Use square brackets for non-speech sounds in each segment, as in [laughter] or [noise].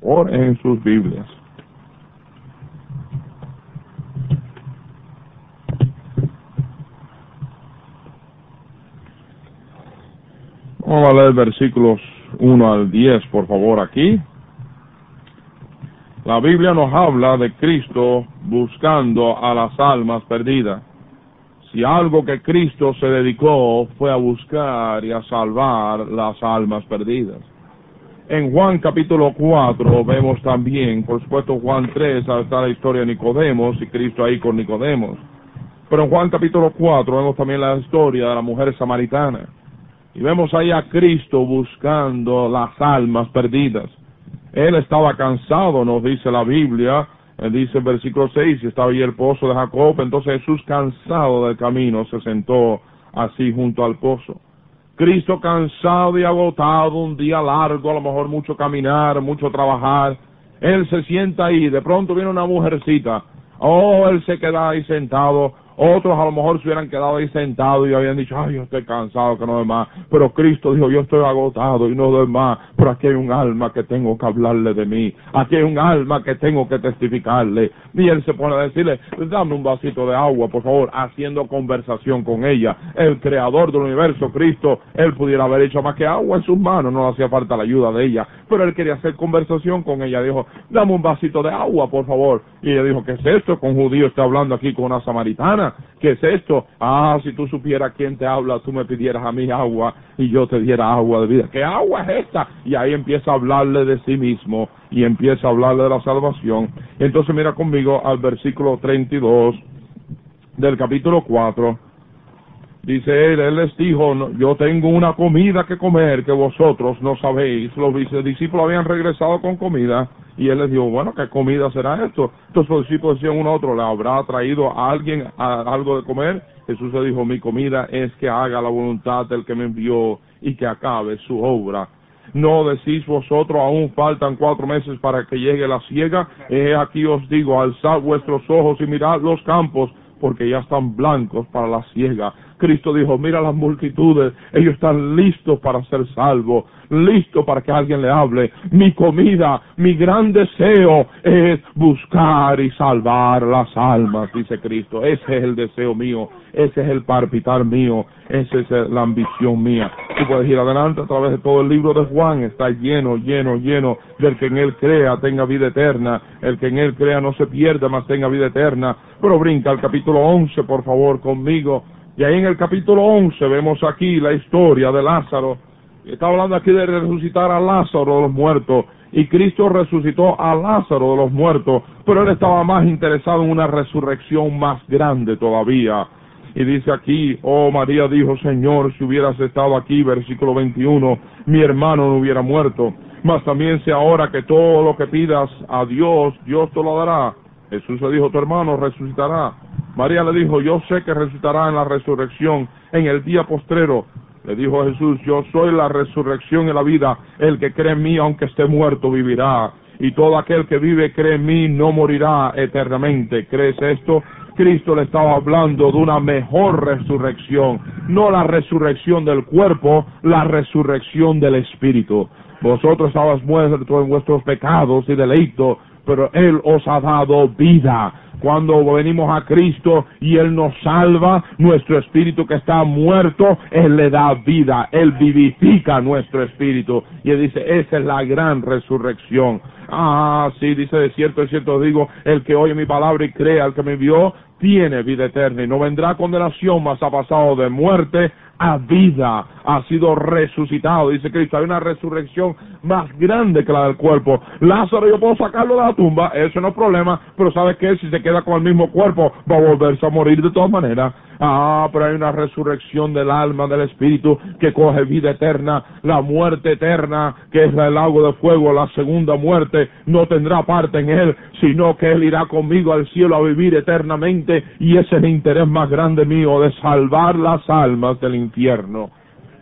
por en sus Biblias. Vamos a leer versículos 1 al 10, por favor, aquí. La Biblia nos habla de Cristo buscando a las almas perdidas. Si algo que Cristo se dedicó fue a buscar y a salvar las almas perdidas. En Juan capítulo 4 vemos también, por supuesto Juan 3 está la historia de Nicodemos y Cristo ahí con Nicodemos. Pero en Juan capítulo 4 vemos también la historia de la mujer samaritana. Y vemos ahí a Cristo buscando las almas perdidas. Él estaba cansado, nos dice la Biblia, dice el versículo 6, y estaba ahí el pozo de Jacob, entonces Jesús cansado del camino se sentó así junto al pozo. Cristo cansado y agotado, un día largo, a lo mejor mucho caminar, mucho trabajar, él se sienta ahí, de pronto viene una mujercita, oh, él se queda ahí sentado, otros a lo mejor se hubieran quedado ahí sentados y habían dicho, ay, yo estoy cansado, que no doy más. Pero Cristo dijo, yo estoy agotado y no doy más. Pero aquí hay un alma que tengo que hablarle de mí. Aquí hay un alma que tengo que testificarle. Y él se pone a decirle, dame un vasito de agua, por favor, haciendo conversación con ella. El creador del universo, Cristo, él pudiera haber hecho más que agua en sus manos, no hacía falta la ayuda de ella. Pero él quería hacer conversación con ella. Dijo, dame un vasito de agua, por favor. Y ella dijo, ¿qué es esto? Con judío está hablando aquí con una samaritana. ¿Qué es esto? Ah, si tú supieras quién te habla, tú me pidieras a mí agua y yo te diera agua de vida. ¿Qué agua es esta? Y ahí empieza a hablarle de sí mismo y empieza a hablarle de la salvación. Entonces mira conmigo al versículo 32 del capítulo 4. Dice él, él les dijo, yo tengo una comida que comer que vosotros no sabéis. Los discípulos habían regresado con comida y él les dijo, bueno, ¿qué comida será esto? Entonces los discípulos decían uno a otro, ¿le habrá traído a alguien algo de comer? Jesús le dijo, mi comida es que haga la voluntad del que me envió y que acabe su obra. No decís vosotros, aún faltan cuatro meses para que llegue la ciega. He aquí os digo, alzad vuestros ojos y mirad los campos, porque ya están blancos para la ciega. Cristo dijo, mira las multitudes, ellos están listos para ser salvos, listos para que alguien le hable. Mi comida, mi gran deseo es buscar y salvar las almas, dice Cristo. Ese es el deseo mío, ese es el palpitar mío, esa es la ambición mía. Tú puedes ir adelante a través de todo el libro de Juan, está lleno, lleno, lleno del que en él crea tenga vida eterna, el que en él crea no se pierda, mas tenga vida eterna. Pero brinca al capítulo 11, por favor, conmigo. Y ahí en el capítulo 11 vemos aquí la historia de Lázaro. Está hablando aquí de resucitar a Lázaro de los muertos. Y Cristo resucitó a Lázaro de los muertos, pero él estaba más interesado en una resurrección más grande todavía. Y dice aquí, oh María dijo, Señor, si hubieras estado aquí, versículo 21, mi hermano no hubiera muerto. Mas también sé ahora que todo lo que pidas a Dios, Dios te lo dará. Jesús le dijo, tu hermano resucitará. María le dijo, yo sé que resucitará en la resurrección, en el día postrero. Le dijo Jesús, yo soy la resurrección y la vida. El que cree en mí, aunque esté muerto, vivirá. Y todo aquel que vive, cree en mí, no morirá eternamente. ¿Crees esto? Cristo le estaba hablando de una mejor resurrección. No la resurrección del cuerpo, la resurrección del espíritu. Vosotros estabas muertos en vuestros pecados y delitos, pero Él os ha dado vida cuando venimos a Cristo y Él nos salva, nuestro espíritu que está muerto, Él le da vida, Él vivifica nuestro espíritu. Y Él dice, esa es la gran resurrección. Ah, sí, dice, de cierto, de cierto digo, el que oye mi palabra y crea al que me vio, tiene vida eterna y no vendrá condenación, mas ha pasado de muerte a vida, ha sido resucitado. Dice Cristo, hay una resurrección más grande que la del cuerpo. Lázaro, yo puedo sacarlo de la tumba, eso no es problema, pero ¿sabes qué? Si se queda con el mismo cuerpo, va a volverse a morir de todas maneras. Ah, pero hay una resurrección del alma, del espíritu, que coge vida eterna, la muerte eterna, que es el agua de fuego, la segunda muerte, no tendrá parte en él, sino que él irá conmigo al cielo a vivir eternamente, y ese es el interés más grande mío, de salvar las almas del infierno.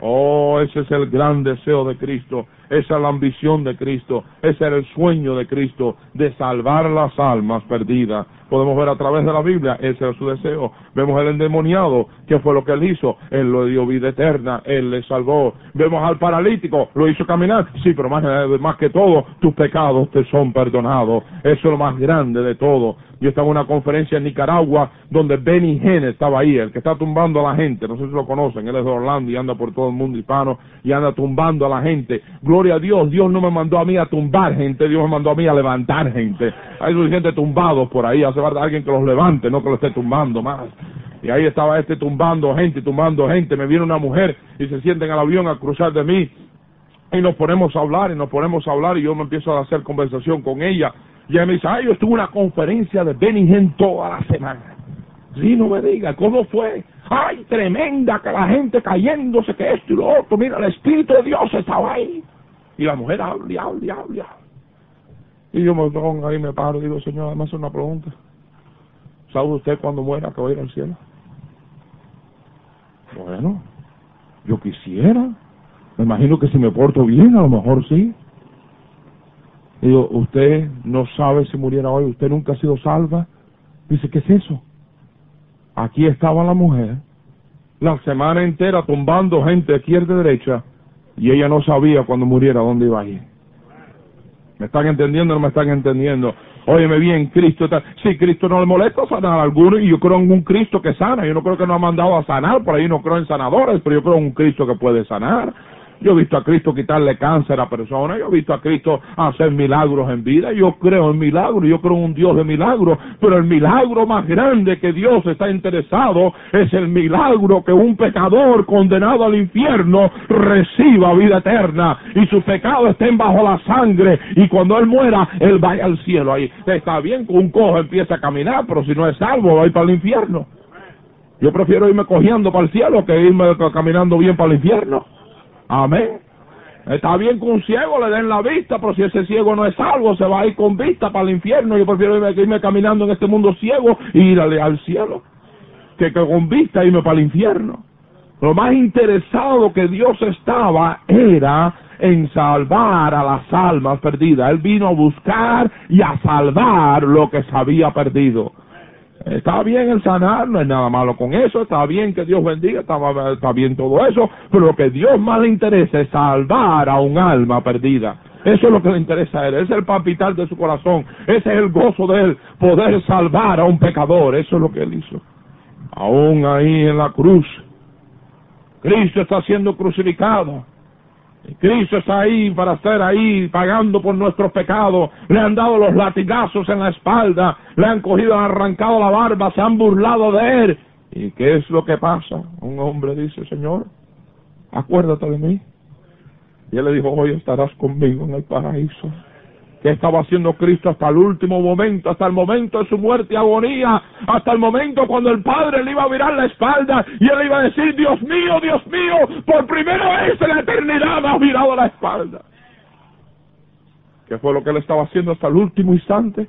Oh, ese es el gran deseo de Cristo, esa es la ambición de Cristo, ese era el sueño de Cristo, de salvar las almas perdidas. Podemos ver a través de la Biblia, ese era su deseo. Vemos el endemoniado, ¿qué fue lo que él hizo? Él lo dio vida eterna, él le salvó. Vemos al paralítico, lo hizo caminar, sí, pero más, que todo, tus pecados te son perdonados. Eso es lo más grande de todo. Yo estaba en una conferencia en Nicaragua donde Benny Hinn estaba ahí, el que está tumbando a la gente, no sé si lo conocen, él es de Orlando y anda por todo el mundo hispano y anda tumbando a la gente. Gloria a Dios, Dios no me mandó a mí a tumbar gente, Dios me mandó a mí a levantar gente. Hay gente tumbados por ahí, hace alguien que los levante, no que lo esté tumbando más. Y ahí estaba este tumbando gente, tumbando gente. Me viene una mujer y se siente en el avión a cruzar de mí. Y nos ponemos a hablar y nos ponemos a hablar y yo me empiezo a hacer conversación con ella y ella me dice, ay, yo estuve en una conferencia de Benningen toda la semana. Sí, no me diga, ¿cómo fue? Ay, tremenda, que la gente cayéndose, que esto y lo otro. Mira, el Espíritu de Dios estaba ahí. Y la mujer habla habla habla. Y yo me pongo ahí, me paro y digo, señor, además una pregunta. ¿Sabe usted cuando muera que va a ir al cielo? Bueno, yo quisiera. Me imagino que si me porto bien, a lo mejor sí. Digo, usted no sabe si muriera hoy, usted nunca ha sido salva. Dice, ¿qué es eso? Aquí estaba la mujer, la semana entera tumbando gente de izquierda y derecha, y ella no sabía cuando muriera dónde iba a ir. ¿Me están entendiendo o no me están entendiendo? Óyeme bien, Cristo está... Sí, Cristo no le molesta sanar a alguno y yo creo en un Cristo que sana. Yo no creo que nos ha mandado a sanar, por ahí no creo en sanadores, pero yo creo en un Cristo que puede sanar. Yo he visto a Cristo quitarle cáncer a personas, yo he visto a Cristo hacer milagros en vida, yo creo en milagros, yo creo en un Dios de milagros, pero el milagro más grande que Dios está interesado es el milagro que un pecador condenado al infierno reciba vida eterna y sus pecados estén bajo la sangre y cuando él muera, él vaya al cielo ahí. Está bien que un cojo empiece a caminar, pero si no es salvo, va a ir para el infierno. Yo prefiero irme cogiendo para el cielo que irme caminando bien para el infierno. Amén. Está bien que un ciego le den la vista, pero si ese ciego no es salvo, se va a ir con vista para el infierno. Yo prefiero irme, caminando en este mundo ciego y ir al cielo, que, que con vista irme para el infierno. Lo más interesado que Dios estaba era en salvar a las almas perdidas. Él vino a buscar y a salvar lo que se había perdido. Está bien el sanar, no hay nada malo con eso, está bien que Dios bendiga, está, está bien todo eso, pero lo que Dios más le interesa es salvar a un alma perdida. Eso es lo que le interesa a él, ese es el palpitar de su corazón, ese es el gozo de él, poder salvar a un pecador, eso es lo que él hizo. Aún ahí en la cruz, Cristo está siendo crucificado Cristo está ahí para estar ahí pagando por nuestros pecados. Le han dado los latigazos en la espalda, le han cogido, han arrancado la barba, se han burlado de él. ¿Y qué es lo que pasa? Un hombre dice, Señor, acuérdate de mí. Y él le dijo, hoy estarás conmigo en el paraíso que estaba haciendo Cristo hasta el último momento, hasta el momento de su muerte y agonía, hasta el momento cuando el Padre le iba a mirar la espalda y él iba a decir, Dios mío, Dios mío, por primera vez en la eternidad me ha mirado la espalda. ¿Qué fue lo que él estaba haciendo hasta el último instante?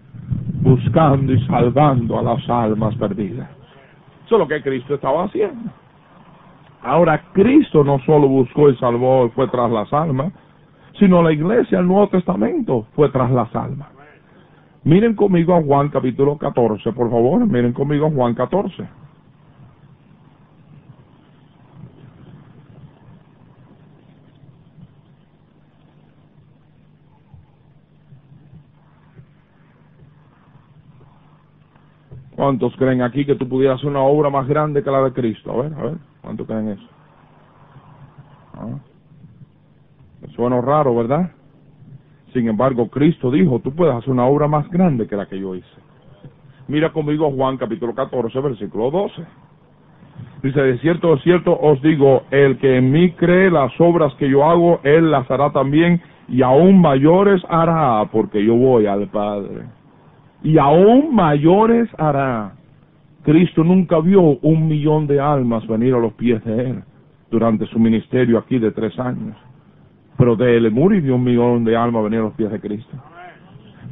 Buscando y salvando a las almas perdidas. Eso es lo que Cristo estaba haciendo. Ahora, Cristo no solo buscó y salvó y fue tras las almas, sino la iglesia, el Nuevo Testamento, fue tras las almas. Miren conmigo a Juan capítulo 14, por favor, miren conmigo a Juan 14. ¿Cuántos creen aquí que tú pudieras hacer una obra más grande que la de Cristo? A ver, a ver, ¿cuántos creen eso? ¿Ah? Raro, ¿verdad? Sin embargo, Cristo dijo, tú puedes hacer una obra más grande que la que yo hice. Mira conmigo Juan capítulo 14, versículo 12. Dice, de cierto, de cierto os digo, el que en mí cree las obras que yo hago, él las hará también, y aún mayores hará, porque yo voy al Padre. Y aún mayores hará. Cristo nunca vio un millón de almas venir a los pies de él durante su ministerio aquí de tres años pero de Lemur y de un millón de almas venir a los pies de Cristo.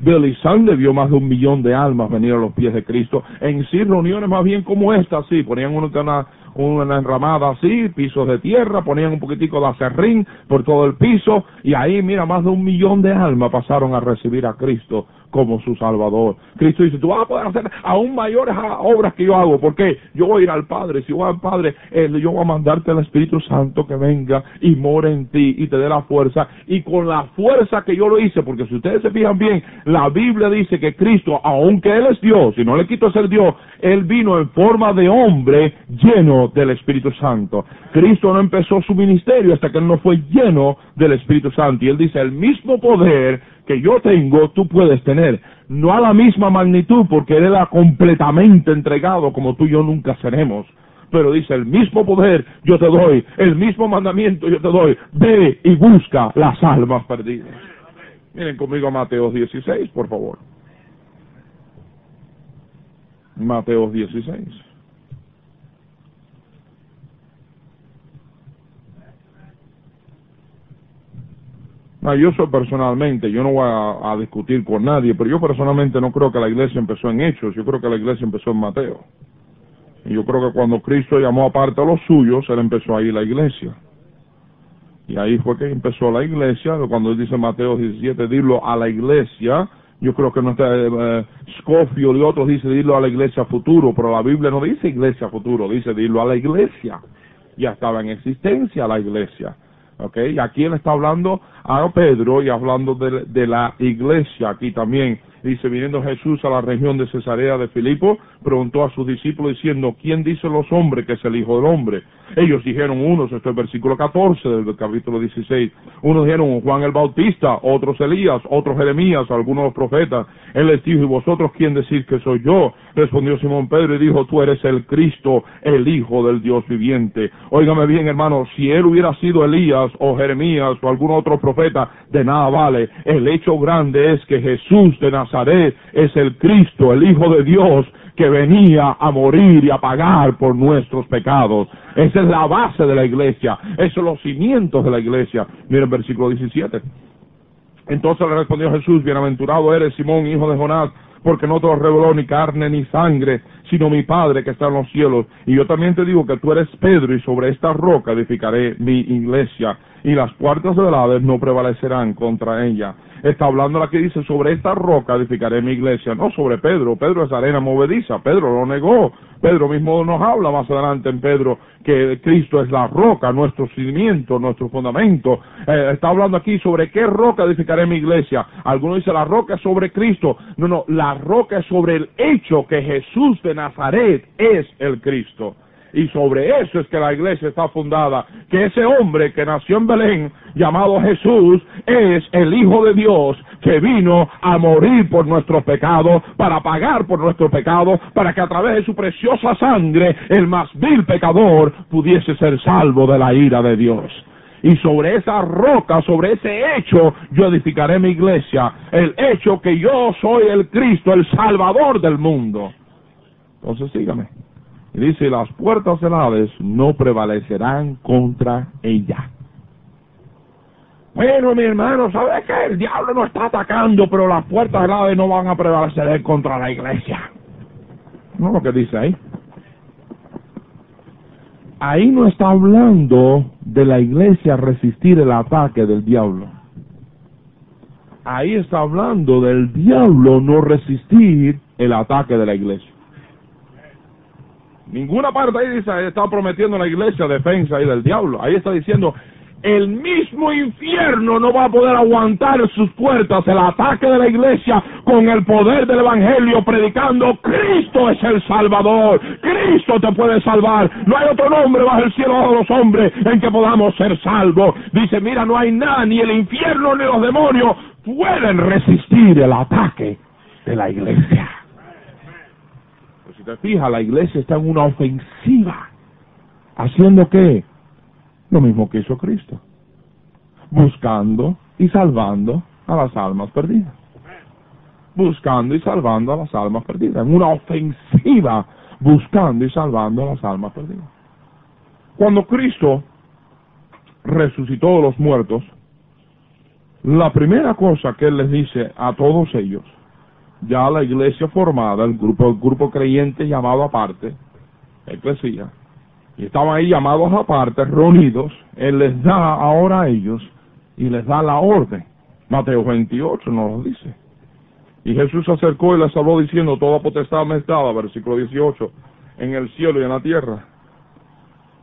Belizán vio más de un millón de almas venir a los pies de Cristo. En sí, reuniones más bien como esta, sí, ponían una, una enramada así, pisos de tierra, ponían un poquitico de acerrín por todo el piso, y ahí, mira, más de un millón de almas pasaron a recibir a Cristo como su Salvador. Cristo dice, tú vas a poder hacer aún mayores obras que yo hago, porque yo voy a ir al Padre, si voy al Padre, yo voy a mandarte el Espíritu Santo que venga y more en ti y te dé la fuerza, y con la fuerza que yo lo hice, porque si ustedes se fijan bien, la Biblia dice que Cristo, aunque Él es Dios, y no le quito ser Dios, Él vino en forma de hombre lleno del Espíritu Santo. Cristo no empezó su ministerio hasta que Él no fue lleno del Espíritu Santo, y Él dice, el mismo poder que yo tengo, tú puedes tener. No a la misma magnitud, porque Él era completamente entregado como tú y yo nunca seremos. Pero dice, el mismo poder yo te doy, el mismo mandamiento yo te doy. Ve y busca las almas perdidas. Miren conmigo a Mateo 16, por favor. Mateo 16. Yo soy personalmente, yo no voy a, discutir con nadie, pero yo personalmente no creo que la iglesia empezó en Hechos, yo creo que la iglesia empezó en Mateo. Y yo creo que cuando Cristo llamó aparte a los suyos, él empezó ahí la iglesia. Y ahí fue que empezó la iglesia, cuando él dice Mateo 17, dilo a la iglesia, yo creo que no está, eh, Scofield y otros dicen dilo a la iglesia futuro, pero la Biblia no dice iglesia futuro, dice dilo a la iglesia. Ya estaba en existencia la iglesia. Okay, aquí él está hablando a Pedro y hablando de, de, la iglesia aquí también. Dice, viniendo Jesús a la región de Cesarea de Filipo, preguntó a sus discípulos diciendo, ¿quién dice los hombres que es el Hijo del Hombre? Ellos dijeron unos, esto es versículo 14 del capítulo 16, unos dijeron Juan el Bautista, otros Elías, otros Jeremías, algunos los profetas. Él les dijo, ¿y vosotros quién decís que soy yo? Respondió Simón Pedro y dijo, tú eres el Cristo, el Hijo del Dios viviente. Óigame bien, hermano, si él hubiera sido Elías o Jeremías o algún otro profeta, de nada vale. El hecho grande es que Jesús de Nazaret es el Cristo, el Hijo de Dios, que venía a morir y a pagar por nuestros pecados. Esa es la base de la iglesia, esos son los cimientos de la iglesia. Miren el versículo 17. Entonces le respondió Jesús, bienaventurado eres Simón, hijo de Jonás, porque no te lo reveló ni carne ni sangre, sino mi Padre que está en los cielos. Y yo también te digo que tú eres Pedro y sobre esta roca edificaré mi iglesia y las puertas del Hades no prevalecerán contra ella. Está hablando la que dice, sobre esta roca edificaré mi iglesia, no sobre Pedro, Pedro es arena movediza, Pedro lo negó, Pedro mismo nos habla más adelante en Pedro que Cristo es la roca, nuestro cimiento, nuestro fundamento, eh, está hablando aquí sobre qué roca edificaré mi iglesia, algunos dicen la roca es sobre Cristo, no, no, la roca es sobre el hecho que Jesús de Nazaret es el Cristo y sobre eso es que la iglesia está fundada, que ese hombre que nació en Belén, llamado Jesús, es el Hijo de Dios que vino a morir por nuestros pecados, para pagar por nuestros pecados, para que a través de su preciosa sangre el más vil pecador pudiese ser salvo de la ira de Dios. Y sobre esa roca, sobre ese hecho, yo edificaré mi iglesia, el hecho que yo soy el Cristo, el Salvador del mundo. Entonces sígame. Y dice, las puertas del no prevalecerán contra ella. Bueno, mi hermano, ¿sabe qué? El diablo no está atacando, pero las puertas del no van a prevalecer contra la iglesia. No lo que dice ahí. Ahí no está hablando de la iglesia resistir el ataque del diablo. Ahí está hablando del diablo no resistir el ataque de la iglesia. Ninguna parte ahí dice, está prometiendo la iglesia defensa ahí del diablo. Ahí está diciendo, el mismo infierno no va a poder aguantar sus puertas. El ataque de la iglesia con el poder del evangelio predicando Cristo es el salvador. Cristo te puede salvar. No hay otro nombre bajo el cielo de los hombres en que podamos ser salvos. Dice mira no hay nada ni el infierno ni los demonios pueden resistir el ataque de la iglesia te fijas, la iglesia está en una ofensiva. ¿Haciendo qué? Lo mismo que hizo Cristo. Buscando y salvando a las almas perdidas. Buscando y salvando a las almas perdidas. En una ofensiva buscando y salvando a las almas perdidas. Cuando Cristo resucitó de los muertos, La primera cosa que él les dice a todos ellos, ya la iglesia formada, el grupo, el grupo creyente llamado aparte, eclesía, y estaban ahí llamados aparte, reunidos, él les da ahora a ellos y les da la orden. Mateo 28 nos lo dice. Y Jesús se acercó y les habló diciendo, toda potestad me es dada, versículo 18, en el cielo y en la tierra.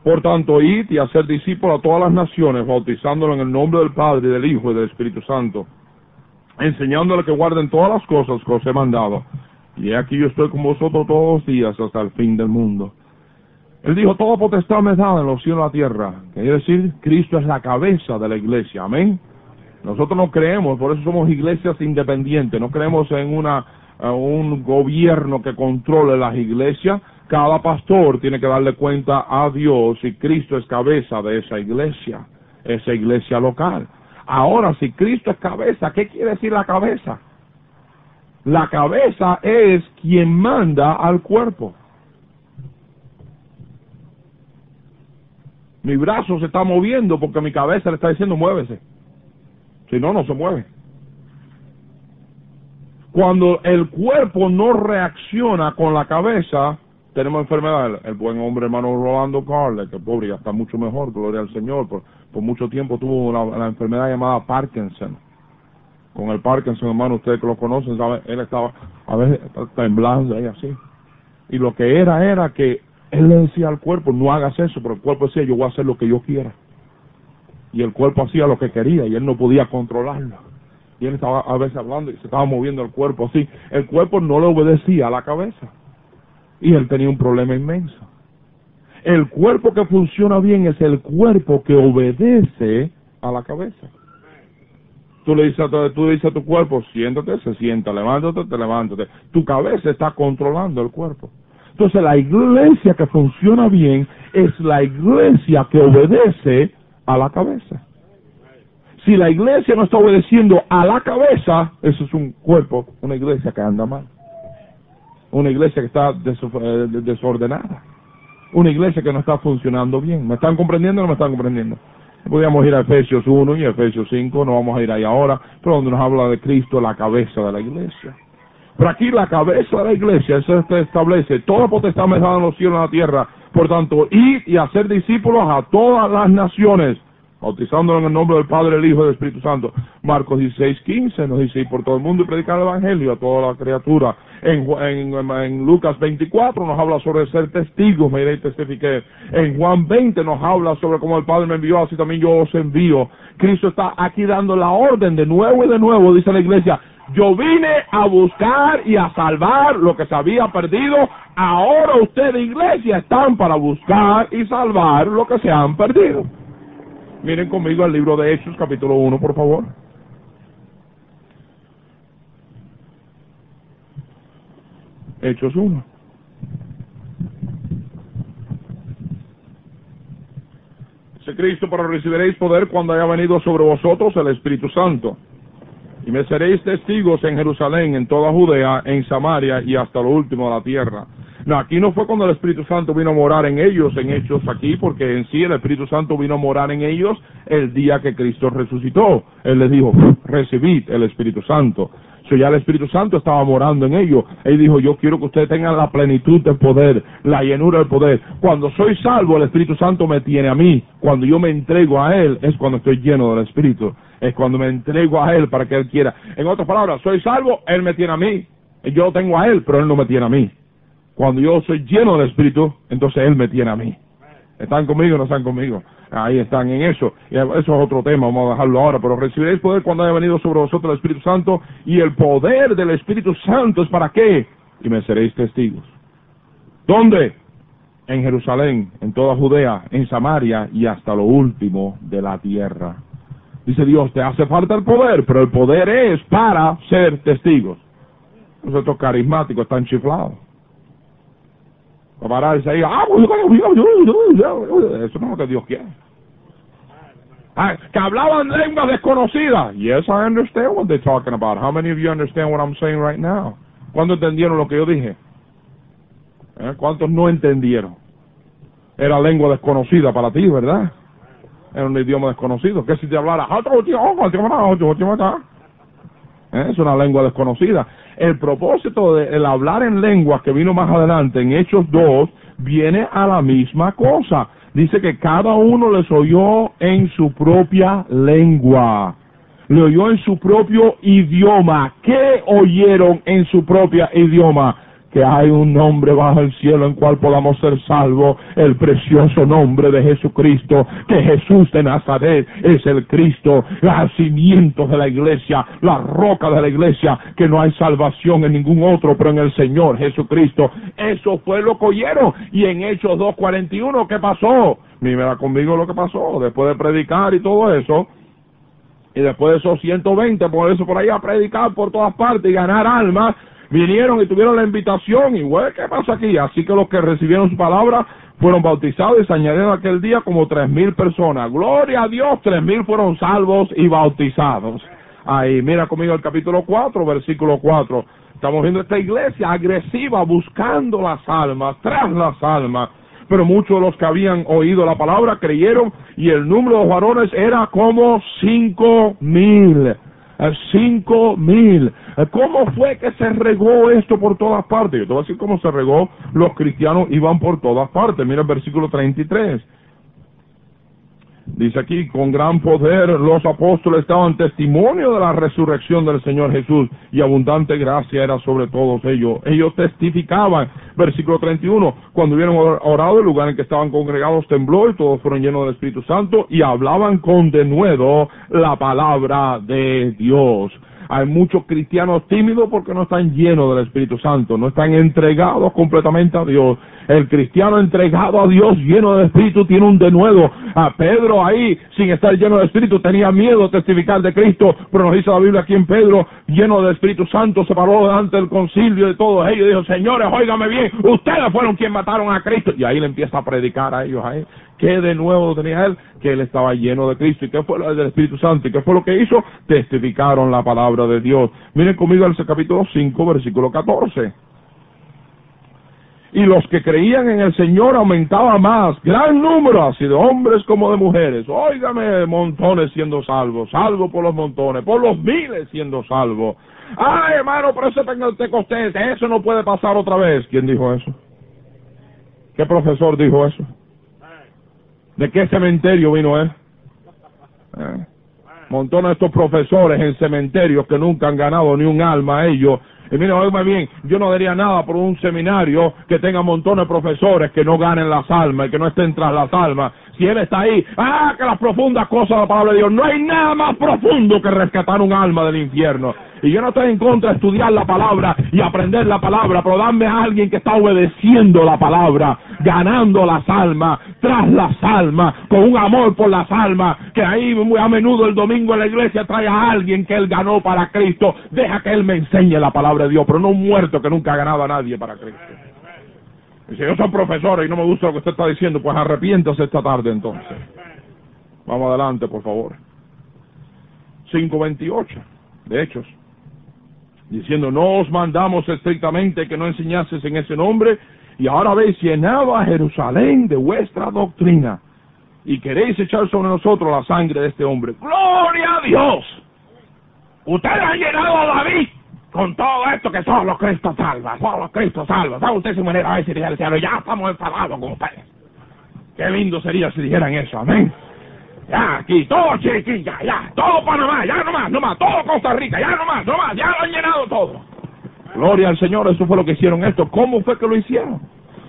Por tanto, id y hacer discípulos a todas las naciones, bautizándolos en el nombre del Padre, del Hijo y del Espíritu Santo, enseñándoles que guarden todas las cosas que os he mandado. Y aquí yo estoy con vosotros todos los días hasta el fin del mundo. Él dijo, toda potestad me dada en los cielos y la tierra. Quiere decir, Cristo es la cabeza de la iglesia. Amén. Nosotros no creemos, por eso somos iglesias independientes, no creemos en una un gobierno que controle las iglesias. Cada pastor tiene que darle cuenta a Dios y Cristo es cabeza de esa iglesia, esa iglesia local. Ahora, si Cristo es cabeza, ¿qué quiere decir la cabeza? La cabeza es quien manda al cuerpo. Mi brazo se está moviendo porque mi cabeza le está diciendo muévese. Si no, no se mueve. Cuando el cuerpo no reacciona con la cabeza, tenemos enfermedad. El, buen hombre hermano Rolando Carle, que pobre ya está mucho mejor, gloria al Señor, por mucho tiempo tuvo la, enfermedad llamada Parkinson. Con el Parkinson, hermano, ustedes que lo conocen, ¿sabe? él estaba a veces temblando y así. Y lo que era, era que él le decía al cuerpo, no hagas eso, pero el cuerpo decía, yo voy a hacer lo que yo quiera y el cuerpo hacía lo que quería y él no podía controlarlo. Y él estaba a veces hablando y se estaba moviendo el cuerpo así. El cuerpo no le obedecía a la cabeza. Y él tenía un problema inmenso. El cuerpo que funciona bien es el cuerpo que obedece a la cabeza. Tú le dices a tu, tú dices a tu cuerpo, siéntate, se sienta, levántate, te levántate. Tu cabeza está controlando el cuerpo. Entonces la iglesia que funciona bien es la iglesia que obedece a la cabeza. Si la iglesia no está obedeciendo a la cabeza, eso es un cuerpo, una iglesia que anda mal. Una iglesia que está eh, desordenada. Una iglesia que no está funcionando bien. ¿Me están comprendiendo o no me están comprendiendo? Podríamos ir a Efesios 1 y Efesios 5, no vamos a ir ahí ahora, pero donde nos habla de Cristo, la cabeza de la iglesia. Pero aquí la cabeza de la iglesia, eso se establece, toda potestad me en los cielos y en la tierra, por tanto, ir y hacer discípulos a todas las naciones, bautizándolos en el nombre del Padre, el Hijo y del Espíritu Santo. Marcos 16, 15 nos dice, y por todo el mundo y predicar el Evangelio a toda la criatura. En, en, Lucas 24 nos habla sobre ser testigos, me iré y testifiqué. En Juan 20 nos habla sobre cómo el Padre me envió, así también yo os envío. Cristo está aquí dando la orden de nuevo y de nuevo, dice la iglesia, yo vine a buscar y a salvar lo que se había perdido. Ahora ustedes, iglesia, están para buscar y salvar lo que se han perdido. Miren conmigo el libro de Hechos, capítulo 1, por favor. Hechos 1. Dice Cristo, pero recibiréis poder cuando haya venido sobre vosotros el Espíritu Santo y me seréis testigos en Jerusalén, en toda Judea, en Samaria y hasta lo último de la tierra. No, aquí no fue cuando el Espíritu Santo vino a morar en ellos, en hechos aquí, porque en sí el Espíritu Santo vino a morar en ellos el día que Cristo resucitó. Él les dijo, recibid el Espíritu Santo. So ya el Espíritu Santo estaba morando en ellos. Él dijo, yo quiero que ustedes tengan la plenitud del poder, la llenura del poder. Cuando soy salvo, el Espíritu Santo me tiene a mí. Cuando yo me entrego a Él, es cuando estoy lleno del Espíritu es cuando me entrego a Él para que Él quiera. En otras palabras, soy salvo, Él me tiene a mí. Yo tengo a Él, pero Él no me tiene a mí. Cuando yo soy lleno del Espíritu, entonces Él me tiene a mí. ¿Están conmigo o no están conmigo? Ahí están en eso. Eso es otro tema, vamos a dejarlo ahora. Pero recibiréis poder cuando haya venido sobre vosotros el Espíritu Santo. Y el poder del Espíritu Santo es para qué? Y me seréis testigos. ¿Dónde? En Jerusalén, en toda Judea, en Samaria y hasta lo último de la tierra. Dice Dios, te hace falta el poder, pero el poder es para ser testigos. Nosotros carismáticos están chiflados. Para pararse ahí, ah, pues, eso no es lo que Dios quiere. Ah, que hablaban lenguas desconocidas. Yes, I understand what they're talking about. How many of you understand what I'm saying right now? ¿Cuántos entendieron lo que yo dije? ¿Eh? ¿Cuántos no entendieron? Era lengua desconocida para ti, ¿verdad? Era un idioma desconocido. Que si te hablara, ¿Eh? es una lengua desconocida. El propósito del hablar en lenguas que vino más adelante en Hechos 2 viene a la misma cosa. Dice que cada uno les oyó en su propia lengua. Le oyó en su propio idioma. ¿Qué oyeron en su propia idioma? Que hay un nombre bajo el cielo en cual podamos ser salvos, el precioso nombre de Jesucristo, que Jesús de Nazaret es el Cristo, el cimiento de la iglesia, la roca de la iglesia, que no hay salvación en ningún otro, pero en el Señor Jesucristo. Eso fue lo que oyeron. Y en Hechos 2.41, ¿qué pasó? Mira conmigo lo que pasó, después de predicar y todo eso, y después de esos 120, por eso por ahí a predicar por todas partes y ganar almas, vinieron y tuvieron la invitación y, güey, ¿qué pasa aquí? Así que los que recibieron su palabra fueron bautizados y se añadieron aquel día como tres mil personas. Gloria a Dios, tres mil fueron salvos y bautizados. Ahí, mira conmigo el capítulo 4, versículo 4. Estamos viendo esta iglesia agresiva buscando las almas, tras las almas. Pero muchos de los que habían oído la palabra creyeron y el número de varones era como cinco mil cinco mil. ¿Cómo fue que se regó esto por todas partes? Yo te voy a decir cómo se regó. Los cristianos iban por todas partes. Mira el versículo 33. Dice aquí, con gran poder los apóstoles daban testimonio de la resurrección del Señor Jesús y abundante gracia era sobre todos ellos. Ellos testificaban, versículo 31, cuando hubieron orado el lugar en que estaban congregados tembló y todos fueron llenos del Espíritu Santo y hablaban con denuedo la palabra de Dios. Hay muchos cristianos tímidos porque no están llenos del Espíritu Santo, no están entregados completamente a Dios. El cristiano entregado a Dios, lleno del Espíritu, tiene un denuedo. A Pedro ahí, sin estar lleno del Espíritu, tenía miedo de testificar de Cristo, pero nos dice la Biblia aquí en Pedro, lleno del Espíritu Santo, se paró delante del concilio de todos ellos y dijo, señores, óigame bien, ustedes fueron quienes mataron a Cristo. Y ahí le empieza a predicar a ellos ahí. ¿Qué de nuevo tenía él? Que él estaba lleno de Cristo. ¿Y qué fue lo del Espíritu Santo? ¿Y qué fue lo que hizo? Testificaron la palabra de Dios. Miren conmigo el capítulo 5, versículo 14. Y los que creían en el Señor aumentaba más, gran número, así de hombres como de mujeres. Óigame, montones siendo salvos, salvo por los montones, por los miles siendo salvos. Ay, hermano, pero ese Pentecostés, eso no puede pasar otra vez. ¿Quién dijo eso? ¿Qué profesor dijo eso? ¿De qué cementerio vino él? Eh. Montones de estos profesores en cementerios que nunca han ganado ni un alma ellos. Y mira, oígame bien, yo no daría nada por un seminario que tenga montones de profesores que no ganen las almas y que no estén tras las almas. Si él está ahí, ah, que las profundas cosas de la palabra de Dios, no hay nada más profundo que rescatar un alma del infierno. Y yo no estoy en contra de estudiar la palabra y aprender la palabra, pero dame a alguien que está obedeciendo la palabra, ganando las almas, tras las almas, con un amor por las almas, que ahí muy a menudo el domingo en la iglesia trae a alguien que él ganó para Cristo. Deja que él me enseñe la palabra de Dios, pero no un muerto que nunca ha ganado a nadie para Cristo. Y si yo soy profesor y no me gusta lo que usted está diciendo, pues arrepiéntase esta tarde entonces. Vamos adelante, por favor. 5.28 de Hechos diciendo, no os mandamos estrictamente que no enseñases en ese nombre, y ahora habéis llenado a Jerusalén de vuestra doctrina, y queréis echar sobre nosotros la sangre de este hombre. ¡Gloria a Dios! Ustedes han llenado a David con todo esto que Cristos salvos, son los Cristos salvos. ¿Sabe usted su manera a decir al cielo? Ya estamos enfadados con ustedes. Qué lindo sería si dijeran eso, amén. Ya, aquí, todo Chiriquilla, ya, todo Panamá, ya nomás, nomás, todo Costa Rica, ya nomás, nomás, ya lo han llenado todo. Gloria al Señor, eso fue lo que hicieron esto. ¿Cómo fue que lo hicieron?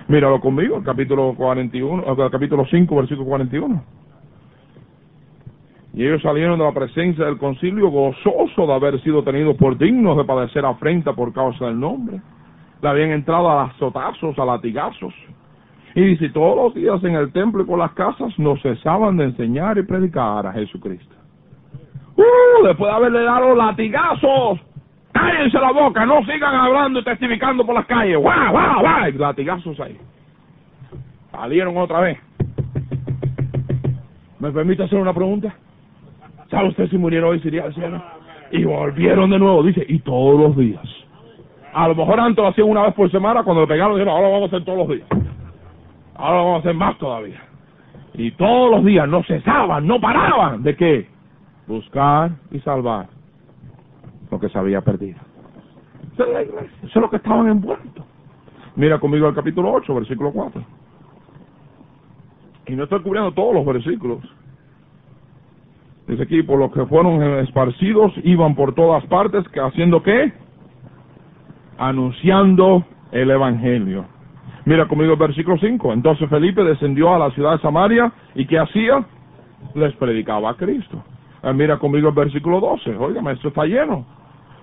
Míralo conmigo, el capítulo 41, el capítulo 5, versículo 41. Y ellos salieron de la presencia del concilio gozosos de haber sido tenidos por dignos de padecer afrenta por causa del nombre. Le habían entrado a azotazos, a latigazos. Y dice, todos los días en el templo y por las casas no cesaban de enseñar y predicar a Jesucristo. ¡Uh! Después de haberle dado latigazos, cállense la boca, no sigan hablando y testificando por las calles. ¡Guau, guau, guau! Latigazos ahí. Salieron otra vez. ¿Me permite hacer una pregunta? ¿Sabe usted si murieron hoy sería al cielo? Y volvieron de nuevo, dice, y todos los días. A lo mejor antes lo hacían una vez por semana, cuando le pegaron, dijeron, ahora lo vamos a hacer todos los días. Ahora vamos a hacer más todavía. Y todos los días no cesaban, no paraban. ¿De qué? Buscar y salvar lo que se había perdido. Eso es la iglesia, eso es lo que estaban envueltos. Mira conmigo el capítulo 8, versículo 4. Y no estoy cubriendo todos los versículos. Dice aquí, por los que fueron esparcidos, iban por todas partes, haciendo qué? Anunciando el Evangelio. Mira conmigo el versículo 5. Entonces Felipe descendió a la ciudad de Samaria y ¿qué hacía? Les predicaba a Cristo. Ah, mira conmigo el versículo 12. Óigame, esto está lleno.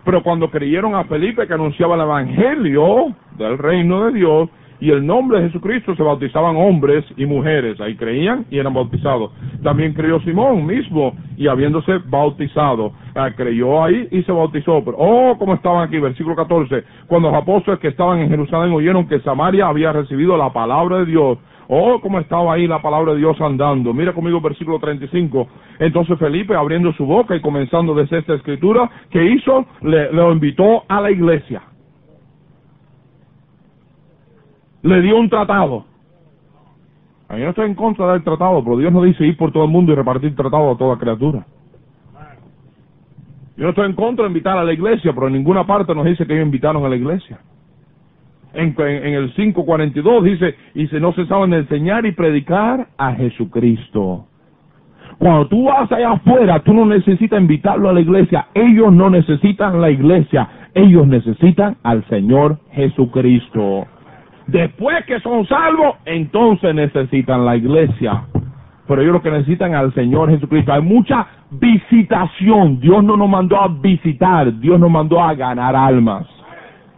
Pero cuando creyeron a Felipe que anunciaba el Evangelio del reino de Dios, y el nombre de Jesucristo se bautizaban hombres y mujeres. Ahí creían y eran bautizados. También creyó Simón mismo y habiéndose bautizado. Ah, creyó ahí y se bautizó. Pero, oh, como estaban aquí, versículo 14. Cuando los apóstoles que estaban en Jerusalén oyeron que Samaria había recibido la palabra de Dios. Oh, cómo estaba ahí la palabra de Dios andando. Mira conmigo versículo 35. Entonces Felipe, abriendo su boca y comenzando desde esta escritura, ¿qué hizo? Le, lo invitó a la iglesia. Le dio un tratado. A mí no estoy en contra del tratado, pero Dios no dice ir por todo el mundo y repartir tratado a toda criatura. Yo no estoy en contra de invitar a la iglesia, pero en ninguna parte nos dice que ellos invitaron a la iglesia. En, en, el 5.42 dice, y se no cesaban de enseñar y predicar a Jesucristo. Cuando tú vas allá afuera, tú no necesitas invitarlo a la iglesia. Ellos no necesitan la iglesia. Ellos necesitan al Señor Jesucristo. Después que son salvos, entonces necesitan la iglesia. Pero ellos lo que necesitan al Señor Jesucristo. Hay mucha visitación. Dios no nos mandó a visitar, Dios nos mandó a ganar almas.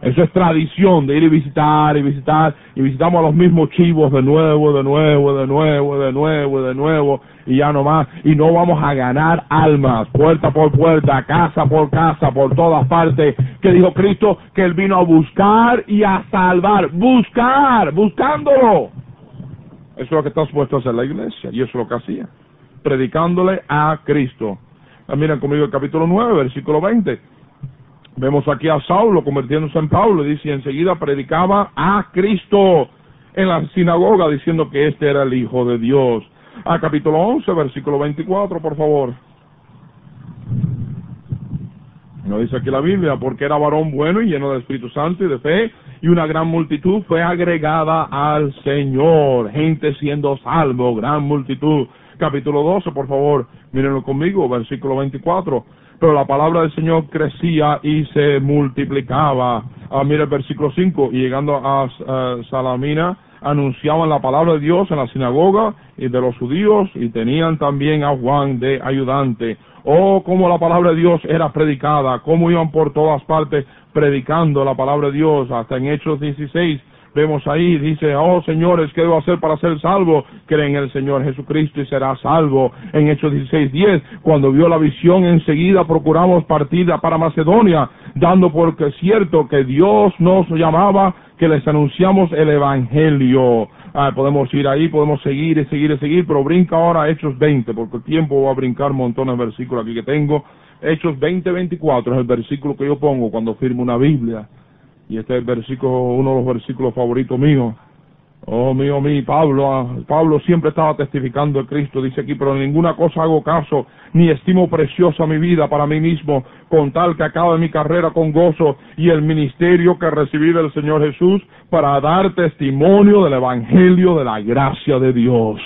Eso es tradición de ir y visitar y visitar y visitamos a los mismos chivos de nuevo, de nuevo, de nuevo, de nuevo, de nuevo y ya no más. Y no vamos a ganar almas, puerta por puerta, casa por casa, por todas partes. Que dijo Cristo que Él vino a buscar y a salvar. Buscar, buscándolo. Eso es lo que está supuesto a hacer la iglesia y eso es lo que hacía. Predicándole a Cristo. Ah, miren conmigo el capítulo 9, versículo 20 Vemos aquí a Saulo convirtiéndose en Pablo, dice, enseguida predicaba a Cristo en la sinagoga diciendo que este era el Hijo de Dios. A capítulo 11, versículo 24, por favor. No dice aquí la Biblia, porque era varón bueno y lleno de Espíritu Santo y de fe, y una gran multitud fue agregada al Señor, gente siendo salvo, gran multitud. Capítulo 12, por favor, mírenlo conmigo, versículo 24 pero la palabra del Señor crecía y se multiplicaba. Ah, mira el versículo 5, y llegando a, Salamina, anunciaban la palabra de Dios en la sinagoga y de los judíos y tenían también a Juan de ayudante. Oh, cómo la palabra de Dios era predicada, cómo iban por todas partes predicando la palabra de Dios, hasta en Hechos 16 Vemos ahí, dice, oh señores, ¿qué debo hacer para ser salvo? Cree en el Señor Jesucristo y será salvo. En Hechos 16, 10, cuando vio la visión, enseguida procuramos partida para Macedonia, dando por cierto que Dios nos llamaba, que les anunciamos el Evangelio. Ah, podemos ir ahí, podemos seguir y seguir y seguir, pero brinca ahora Hechos 20, porque el tiempo va a brincar montones de versículos aquí que tengo. Hechos 20, 24 es el versículo que yo pongo cuando firmo una Biblia. Y este es el versículo, uno de los versículos favoritos míos. Oh, mío, mío, Pablo, ah, Pablo siempre estaba testificando de Cristo, dice aquí, pero ninguna cosa hago caso, ni estimo preciosa mi vida para mí mismo, con tal que acabe mi carrera con gozo y el ministerio que recibí del Señor Jesús para dar testimonio del Evangelio de la gracia de Dios.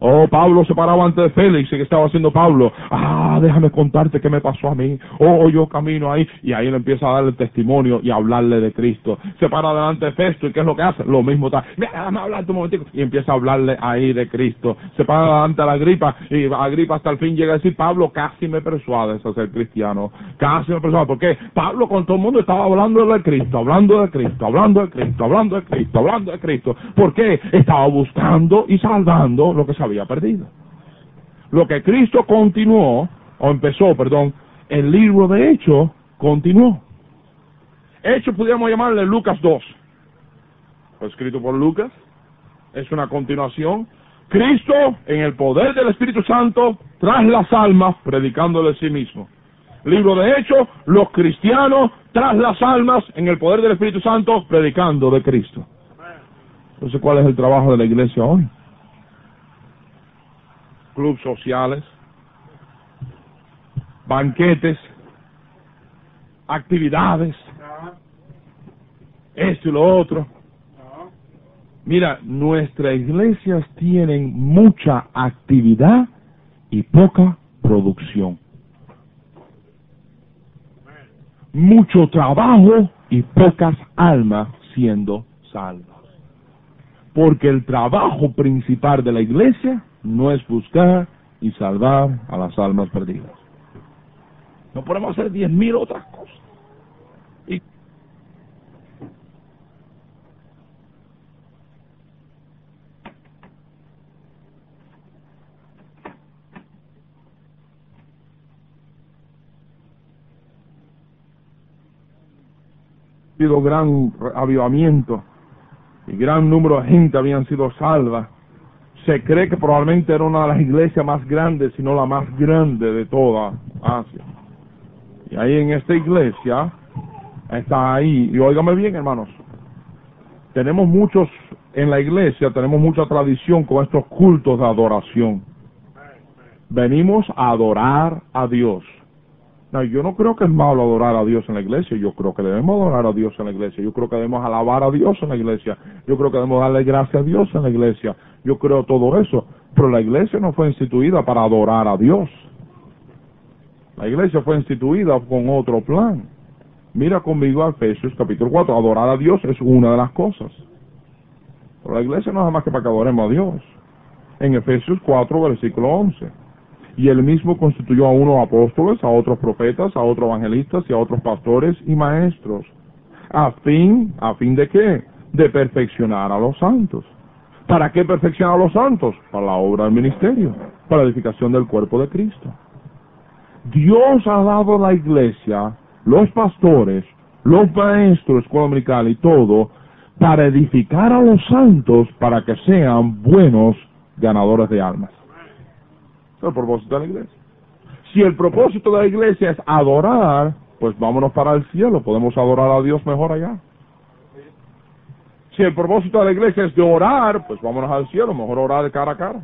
Oh, Pablo se paraba ante Félix y que estaba haciendo Pablo. Ah, déjame contarte qué me pasó a mí. Oh, yo camino ahí. Y ahí le empieza a darle testimonio y a hablarle de Cristo. Se para delante de Festo y ¿qué es lo que hace? Lo mismo está. Mira, déjame hablarte un momentico. Y empieza a hablarle ahí de Cristo. Se para delante de la gripa y Agripa hasta el fin llega a decir, Pablo, casi me persuades a ser cristiano. Casi me persuades. ¿Por qué? Pablo con todo el mundo estaba hablando de Cristo, hablando de Cristo, hablando de Cristo, hablando de Cristo, hablando de Cristo. ¿Por qué? Estaba buscando y salvando lo que sabía había perdido. Lo que Cristo continuó, o empezó, perdón, el libro de Hechos continuó. Hechos pudiéramos llamarle Lucas 2. Fue escrito por Lucas. Es una continuación. Cristo, en el poder del Espíritu Santo, tras las almas, predicándole a sí mismo. Libro de Hechos, los cristianos, tras las almas, en el poder del Espíritu Santo, predicando de Cristo. Entonces, ¿cuál es el trabajo de la iglesia hoy? Clubes sociales, banquetes, actividades, esto y lo otro. Mira, nuestras iglesias tienen mucha actividad y poca producción. Mucho trabajo y pocas almas siendo salvas. Porque el trabajo principal de la iglesia no es buscar y salvar a las almas perdidas. No podemos hacer diez mil otras cosas. Y habido gran avivamiento y gran número de gente habían sido salvas. Se cree que probablemente era una de las iglesias más grandes, si no la más grande de toda Asia. Y ahí en esta iglesia está ahí, y óigame bien hermanos, tenemos muchos, en la iglesia tenemos mucha tradición con estos cultos de adoración. Venimos a adorar a Dios. No, yo no creo que es malo adorar a Dios en la iglesia, yo creo que debemos adorar a Dios en la iglesia, yo creo que debemos alabar a Dios en la iglesia, yo creo que debemos darle gracias a Dios en la iglesia, yo creo todo eso, pero la iglesia no fue instituida para adorar a Dios. La iglesia fue instituida con otro plan. Mira conmigo a Efesios capítulo 4, adorar a Dios es una de las cosas. Pero la iglesia no es más que para que adoremos a Dios. En Efesios 4, versículo 11 y él mismo constituyó a unos apóstoles, a otros profetas, a otros evangelistas y a otros pastores y maestros. ¿A fin, a fin de qué? De perfeccionar a los santos. ¿Para qué perfeccionar a los santos? Para la obra del ministerio, para la edificación del cuerpo de Cristo. Dios ha dado a la iglesia, los pastores, los maestros, escuela dominical y todo, para edificar a los santos para que sean buenos ganadores de almas el propósito de la iglesia. Si el propósito de la iglesia es adorar, pues vámonos para el cielo, podemos adorar a Dios mejor allá. Si el propósito de la iglesia es de orar, pues vámonos al cielo, mejor orar de cara a cara.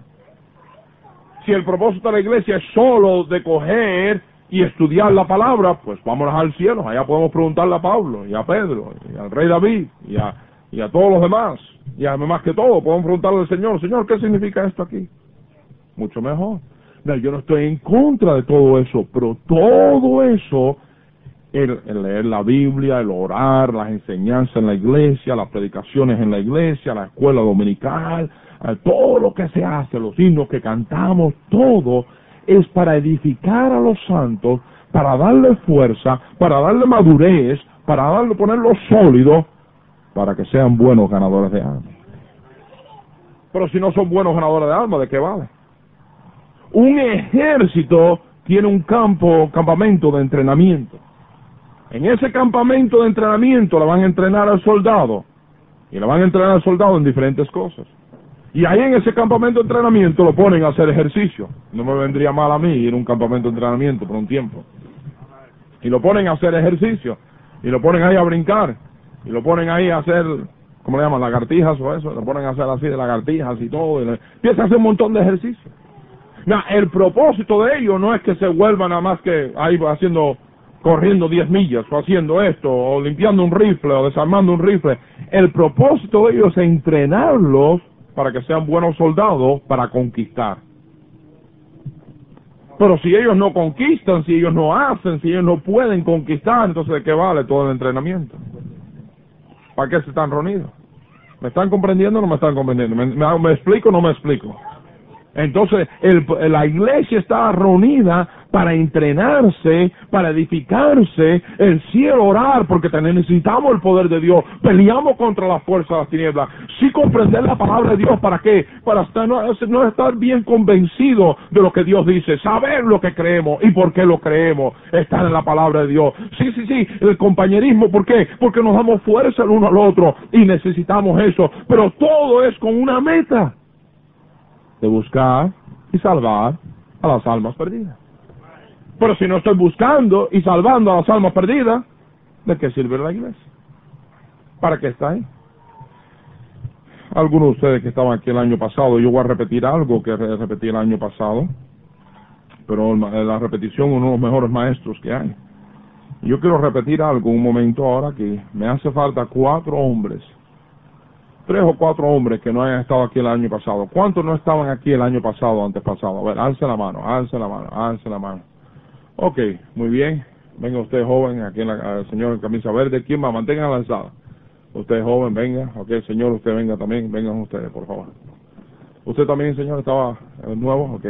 Si el propósito de la iglesia es solo de coger y estudiar la palabra, pues vámonos al cielo, allá podemos preguntarle a Pablo y a Pedro y al rey David y a, y a todos los demás, y además que todo, podemos preguntarle al Señor, Señor, ¿qué significa esto aquí? Mucho mejor yo no estoy en contra de todo eso, pero todo eso, el, leer la Biblia, el orar, las enseñanzas en la iglesia, las predicaciones en la iglesia, la escuela dominical, eh, todo lo que se hace, los himnos que cantamos, todo es para edificar a los santos, para darle fuerza, para darle madurez, para darle, ponerlo sólido, para que sean buenos ganadores de alma. Pero si no son buenos ganadores de alma, ¿de qué vale? Un ejército tiene un campo, campamento de entrenamiento. En ese campamento de entrenamiento le van a entrenar al soldado. Y le van a entrenar al soldado en diferentes cosas. Y ahí en ese campamento de entrenamiento lo ponen a hacer ejercicio. No me vendría mal a mí ir a un campamento de entrenamiento por un tiempo. Y lo ponen a hacer ejercicio. Y lo ponen ahí a brincar. Y lo ponen ahí a hacer, ¿cómo le llaman? Lagartijas o eso. Lo ponen a hacer así de lagartijas y todo. Y empieza a hacer un montón de ejercicio el propósito de ellos no es que se vuelvan nada más que ahí haciendo, corriendo 10 millas, o haciendo esto, o limpiando un rifle, o desarmando un rifle. El propósito de ellos es entrenarlos para que sean buenos soldados para conquistar. Pero si ellos no conquistan, si ellos no hacen, si ellos no pueden conquistar, entonces ¿de qué vale todo el entrenamiento? ¿Para qué se están reunidos? ¿Me están comprendiendo o no me están comprendiendo? me explico o no me explico? Entonces, el, la iglesia está reunida para entrenarse, para edificarse, el cielo orar, porque necesitamos el poder de Dios, peleamos contra las fuerzas de las tinieblas, sí comprender la palabra de Dios, ¿para qué? Para estar, no, no estar bien convencido de lo que Dios dice, saber lo que creemos y por qué lo creemos, estar en la palabra de Dios. Sí, sí, sí, el compañerismo, ¿por qué? Porque nos damos fuerza el uno al otro y necesitamos eso, pero todo es con una meta buscar y salvar a las almas perdidas. Pero si no estoy buscando y salvando a las almas perdidas, ¿de qué sirve la iglesia? ¿Para qué está ahí? algunos de ustedes que estaban aquí el año pasado, yo voy a repetir algo que repetí el año pasado, pero la repetición uno de los mejores maestros que hay. Yo quiero repetir algo un momento ahora que me hace falta cuatro hombres, tres o cuatro hombres que no hayan estado aquí el año pasado. ¿Cuántos no estaban aquí el año pasado, antes pasado? A ver, alce la mano, alce la mano, alce la mano. Ok, muy bien. Venga usted joven, aquí en la, el señor en camisa verde. ¿Quién va? Mantenga la alzada. Usted joven, venga. Ok, señor, usted venga también. Vengan ustedes, por favor. Usted también, señor, estaba nuevo. Ok.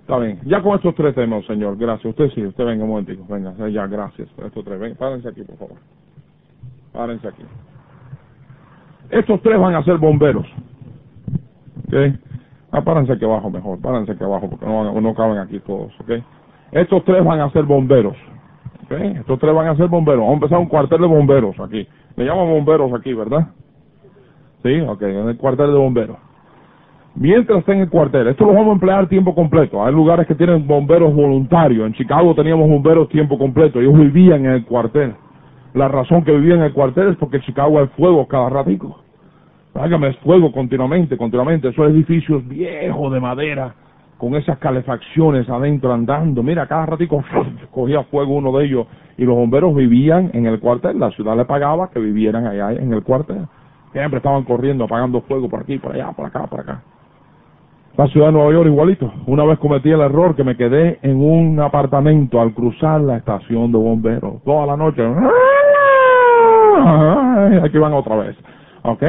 Está bien. Ya con estos tres temas, señor. Gracias. Usted sí. Usted venga un momentico. Venga. Ya, gracias. Estos tres. Ven, párense aquí, por favor. Párense aquí. Estos tres van a ser bomberos. ¿Ok? Ah, párense aquí abajo mejor. Párense aquí abajo porque no, no caben aquí todos. ¿Ok? Estos tres van a ser bomberos. ¿Ok? Estos tres van a ser bomberos. Vamos a empezar un cuartel de bomberos aquí. Le llaman bomberos aquí, ¿verdad? Sí, ok. En el cuartel de bomberos mientras esté en el cuartel. Esto lo vamos a emplear tiempo completo. Hay lugares que tienen bomberos voluntarios. En Chicago teníamos bomberos tiempo completo. Ellos vivían en el cuartel. La razón que vivían en el cuartel es porque en Chicago hay fuego cada ratico. Hágame fuego continuamente, continuamente. Esos edificios viejos de madera con esas calefacciones adentro andando. Mira, cada ratico [laughs] cogía fuego uno de ellos y los bomberos vivían en el cuartel. La ciudad le pagaba que vivieran allá en el cuartel. Siempre estaban corriendo, apagando fuego por aquí, por allá, por acá, por acá. La ciudad de Nueva York igualito. Una vez cometí el error que me quedé en un apartamento al cruzar la estación de bomberos. Toda la noche. [laughs] Aquí van otra vez. ¿Ok?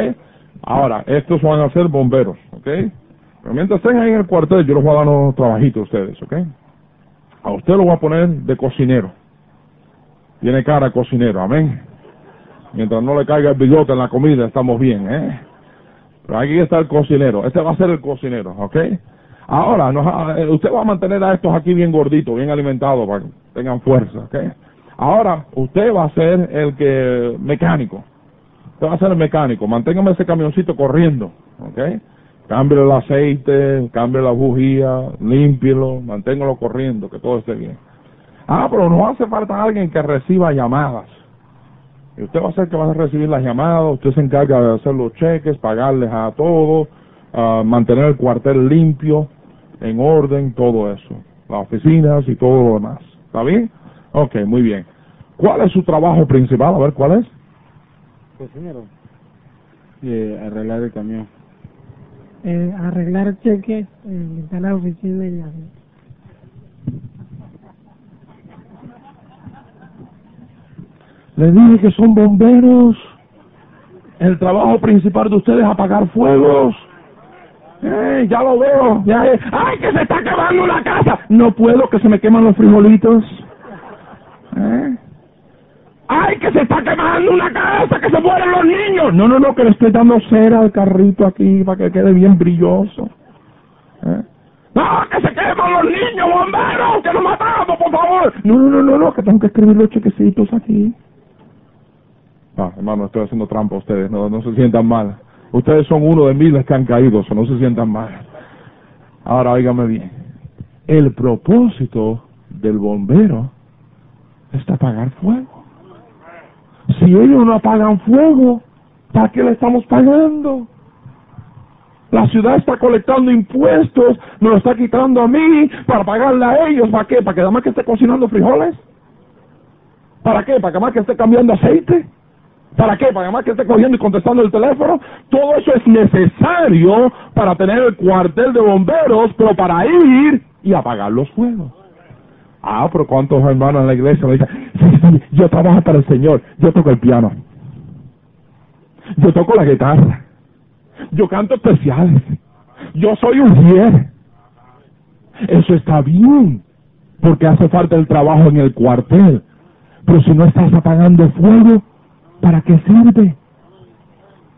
Ahora, estos van a ser bomberos. ¿Ok? Pero mientras estén ahí en el cuartel, yo les voy a dar unos trabajitos a ustedes. ¿Ok? A usted lo voy a poner de cocinero. Tiene cara de cocinero. Amén. Mientras no le caiga el bigote en la comida, estamos bien. ¿Eh? Pero aquí está el cocinero. Este va a ser el cocinero, ¿ok? Ahora, eh, usted va a mantener a estos aquí bien gorditos, bien alimentados, para que tengan fuerza, ¿ok? Ahora, usted va a ser el que mecánico. Usted va a ser el mecánico. Manténgame ese camioncito corriendo, ¿ok? Cambie el aceite, cambie la bujía, límpielo, manténgalo corriendo, que todo esté bien. Ah, pero no hace falta alguien que reciba llamadas. Y usted va a ser que va a recibir las llamadas, usted se encarga de hacer los cheques, pagarles a todos, mantener el cuartel limpio, en orden, todo eso. Las oficinas y todo lo demás. ¿Está bien? Ok, muy bien. ¿Cuál es su trabajo principal? A ver, ¿cuál es? Cocinero. Eh, arreglar el camión. Eh, arreglar cheques, eh, la oficina y así. Les dije que son bomberos. El trabajo principal de ustedes es apagar fuegos. Eh, ya lo veo. Ya ¡Ay, que se está quemando una casa! No puedo, que se me queman los frijolitos. ¿Eh? ¡Ay, que se está quemando una casa! ¡Que se mueren los niños! No, no, no, que le estoy dando cera al carrito aquí para que quede bien brilloso. ¿Eh? ¡No, que se queman los niños, bomberos! ¡Que nos matamos, por favor! No, no, no, no, no, que tengo que escribir los chequecitos aquí. Ah, hermano, estoy haciendo trampa a ustedes, no, no se sientan mal. Ustedes son uno de miles que han caído, no se sientan mal. Ahora, óigame bien. El propósito del bombero es apagar fuego. Si ellos no apagan fuego, ¿para qué le estamos pagando? La ciudad está colectando impuestos, me lo está quitando a mí para pagarle a ellos. ¿Para qué? ¿Para que nada más que esté cocinando frijoles? ¿Para qué? ¿Para que más que esté cambiando aceite? ¿Para qué? ¿Para más que esté cogiendo y contestando el teléfono? Todo eso es necesario para tener el cuartel de bomberos, pero para ir y apagar los fuegos. Ah, pero ¿cuántos hermanos en la iglesia me dicen, sí, sí, yo trabajo para el Señor, yo toco el piano, yo toco la guitarra, yo canto especiales, yo soy un fiel. Eso está bien, porque hace falta el trabajo en el cuartel. Pero si no estás apagando fuego, ¿Para qué sirve?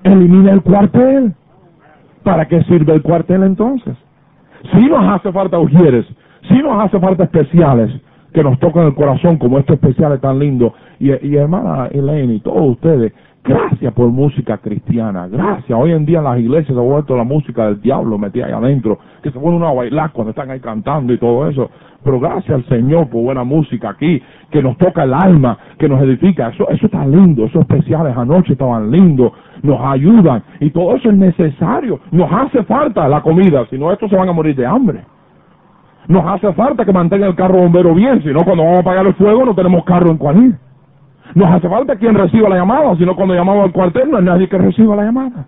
Elimina el cuartel. ¿Para qué sirve el cuartel entonces? Si nos hace falta ujieres, si nos hace falta especiales, que nos tocan el corazón como este especial es tan lindo. Y, y hermana Elaine y todos ustedes, gracias por música cristiana, gracias. Hoy en día en las iglesias se ha vuelto la música del diablo metida ahí adentro, que se pone uno a bailar cuando están ahí cantando y todo eso. Pero gracias al Señor por buena música aquí, que nos toca el alma, que nos edifica. Eso, eso está lindo, esos especiales anoche estaban lindos, nos ayudan y todo eso es necesario. Nos hace falta la comida, si no estos se van a morir de hambre. Nos hace falta que mantenga el carro bombero bien, si no cuando vamos a apagar el fuego no tenemos carro en cual ir. Nos hace falta quien reciba la llamada, si no cuando llamamos al cuartel no hay nadie que reciba la llamada.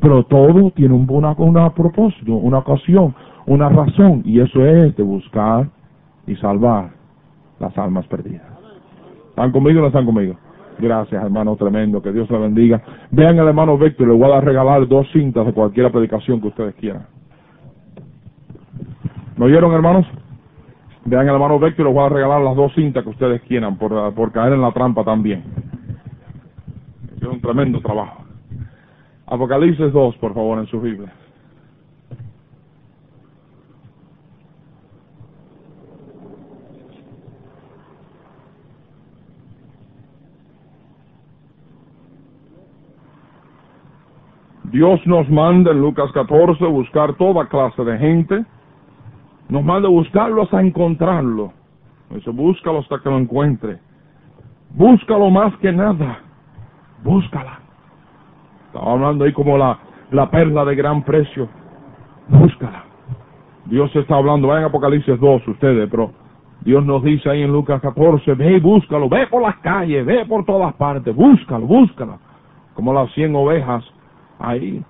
Pero todo tiene un, una, una propósito, una ocasión, una razón, y eso es de buscar y salvar las almas perdidas. ¿Están conmigo o no están conmigo? Gracias, hermano tremendo, que Dios le bendiga. Vean al hermano Víctor, le voy a regalar dos cintas de cualquier predicación que ustedes quieran. ¿Me oyeron, hermanos? Vean hermano Víctor, les voy a regalar las dos cintas que ustedes quieran por, por caer en la trampa también. Es un tremendo trabajo. Apocalipsis 2, por favor, en su Biblia. Dios nos manda en Lucas 14 buscar toda clase de gente. Nos manda a encontrarlo. Dice, búscalo hasta que lo encuentre. Búscalo más que nada. Búscala. Estaba hablando ahí como la, la perla de gran precio. Búscala. Dios está hablando, vayan Apocalipsis 2 ustedes, pero Dios nos dice ahí en Lucas 14, ve y búscalo, ve por las calles, ve por todas partes, búscalo, búscalo. Como las cien ovejas ahí.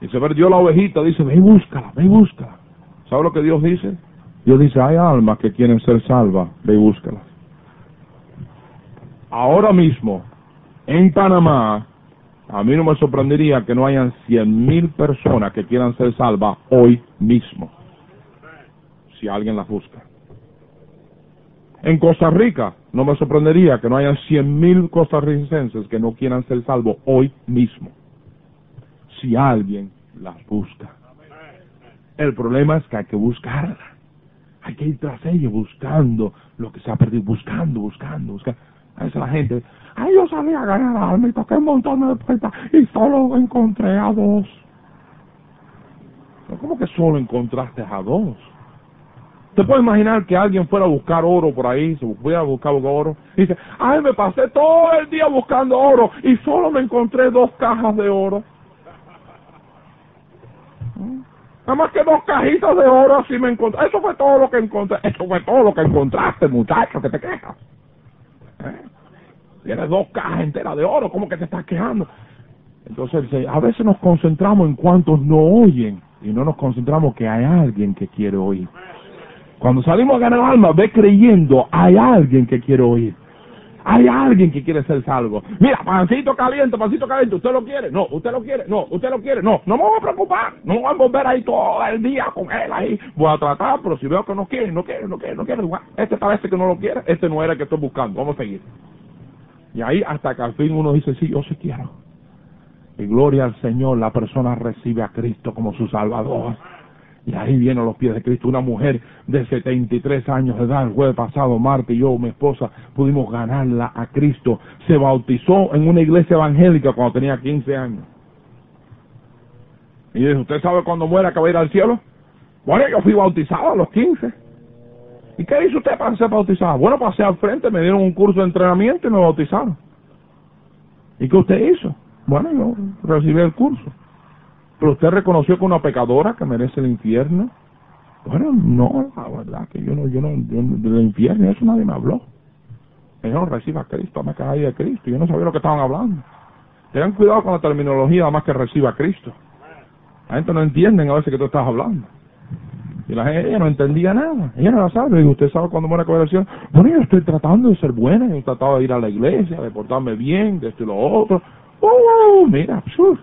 Y se perdió la ovejita, dice, ve y búscala, ve y búscala. ¿Sabe lo que Dios dice? Dios dice, hay almas que quieren ser salvas, ve y búscalas. Ahora mismo, en Panamá, a mí no me sorprendería que no hayan cien mil personas que quieran ser salvas hoy mismo, si alguien las busca. En Costa Rica, no me sorprendería que no hayan cien mil costarricenses que no quieran ser salvos hoy mismo, si alguien las busca. El problema es que hay que buscarla. Hay que ir tras ella buscando lo que se ha perdido, buscando, buscando, buscando. A veces la gente, ay, yo salí a ganar y toqué un montón de puertas y solo encontré a dos. ¿Cómo que solo encontraste a dos? ¿Te puede imaginar que alguien fuera a buscar oro por ahí, se fuera a buscar oro, y dice, ay, me pasé todo el día buscando oro y solo me encontré dos cajas de oro? Nada más que dos cajitas de oro así me encontré. Eso fue todo lo que encontré. Eso fue todo lo que encontraste, muchacho, que te quejas. ¿Eh? Tienes dos cajas enteras de oro, ¿cómo que te estás quejando? Entonces, a veces nos concentramos en cuantos no oyen y no nos concentramos que hay alguien que quiere oír. Cuando salimos a ganar alma, ve creyendo, hay alguien que quiere oír. Hay alguien que quiere ser salvo. Mira, pancito caliente, pancito caliente, ¿usted lo quiere? No, ¿usted lo quiere? No, ¿usted lo quiere? No, no me voy a preocupar. No me voy a volver ahí todo el día con él ahí. Voy a tratar, pero si veo que no quiere, no quiere, no quiere, no quiere, este parece que no lo quiere, este no era el que estoy buscando. Vamos a seguir. Y ahí hasta que al fin uno dice, sí, yo sí quiero. Y gloria al Señor, la persona recibe a Cristo como su Salvador. Y ahí viene a los pies de Cristo una mujer de 73 años de edad. El jueves pasado, Marta y yo, mi esposa, pudimos ganarla a Cristo. Se bautizó en una iglesia evangélica cuando tenía 15 años. Y dice, ¿usted sabe cuándo muera que va a ir al cielo? Bueno, yo fui bautizado a los 15. ¿Y qué hizo usted para ser bautizado? Bueno, pasé al frente, me dieron un curso de entrenamiento y me bautizaron. ¿Y qué usted hizo? Bueno, yo recibí el curso. Pero usted reconoció que una pecadora que merece el infierno. Bueno, no, la verdad que yo no, yo no, yo, del infierno, eso nadie me habló. Yo no reciba a Cristo, me caí de Cristo. Yo no sabía lo que estaban hablando. Tengan cuidado con la terminología, además que reciba a Cristo. La gente no entiende a veces que tú estás hablando. Y la gente, ella no entendía nada. Ella no la sabe. Y usted sabe cuando muere conversión. Bueno, yo estoy tratando de ser buena. Yo he tratado de ir a la iglesia, de portarme bien, de esto y lo otro. ¡Uh! Mira, pshur.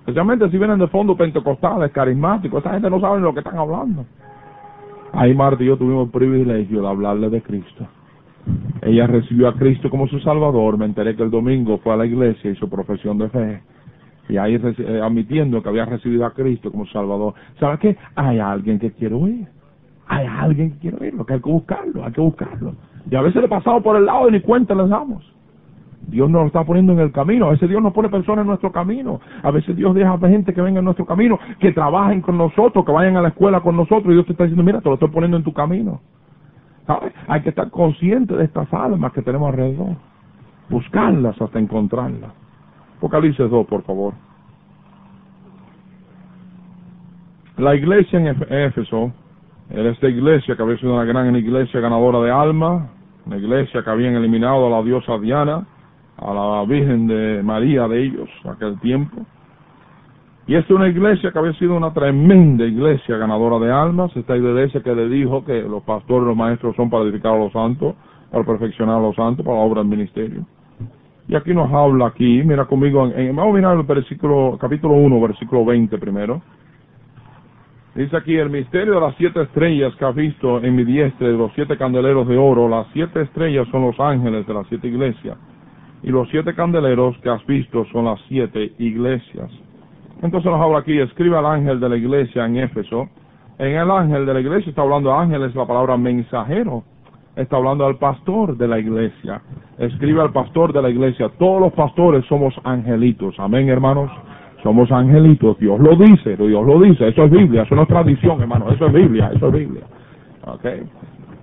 Especialmente si vienen de fondo pentecostales, carismáticos, esa gente no sabe lo que están hablando. Ahí Marta y yo tuvimos el privilegio de hablarle de Cristo. Ella recibió a Cristo como su Salvador. Me enteré que el domingo fue a la iglesia y su profesión de fe. Y ahí eh, admitiendo que había recibido a Cristo como Salvador. ¿Sabe qué? Hay alguien que quiere oír. hay alguien que quiere oírlo, que hay que buscarlo, hay que buscarlo. Y a veces le pasamos por el lado y ni cuenta les damos. Dios nos lo está poniendo en el camino. A veces Dios nos pone personas en nuestro camino. A veces Dios deja gente que venga en nuestro camino, que trabajen con nosotros, que vayan a la escuela con nosotros. Y Dios te está diciendo, mira, te lo estoy poniendo en tu camino. ¿Sabes? Hay que estar consciente de estas almas que tenemos alrededor. Buscarlas hasta encontrarlas. Apocalipsis 2, por favor. La iglesia en Éfeso era esta iglesia que había sido una gran iglesia ganadora de alma, una iglesia que habían eliminado a la diosa Diana, a la Virgen de María de ellos, aquel tiempo. Y es una iglesia que había sido una tremenda iglesia ganadora de almas, esta iglesia que le dijo que los pastores y los maestros son para edificar a los santos, para perfeccionar a los santos, para la obra del ministerio. Y aquí nos habla aquí, mira conmigo, en, vamos a mirar el versículo, capítulo 1, versículo 20 primero. Dice aquí, el misterio de las siete estrellas que has visto en mi diestra, de los siete candeleros de oro, las siete estrellas son los ángeles de las siete iglesias y los siete candeleros que has visto son las siete iglesias. Entonces nos habla aquí, escribe al ángel de la iglesia en Éfeso. En el ángel de la iglesia está hablando ángeles, la palabra mensajero. Está hablando al pastor de la iglesia. Escribe al pastor de la iglesia. Todos los pastores somos angelitos. Amén, hermanos. Somos angelitos. Dios lo dice, Dios lo dice. Eso es Biblia, eso no es tradición, hermano. Eso es Biblia, eso es Biblia. Ok.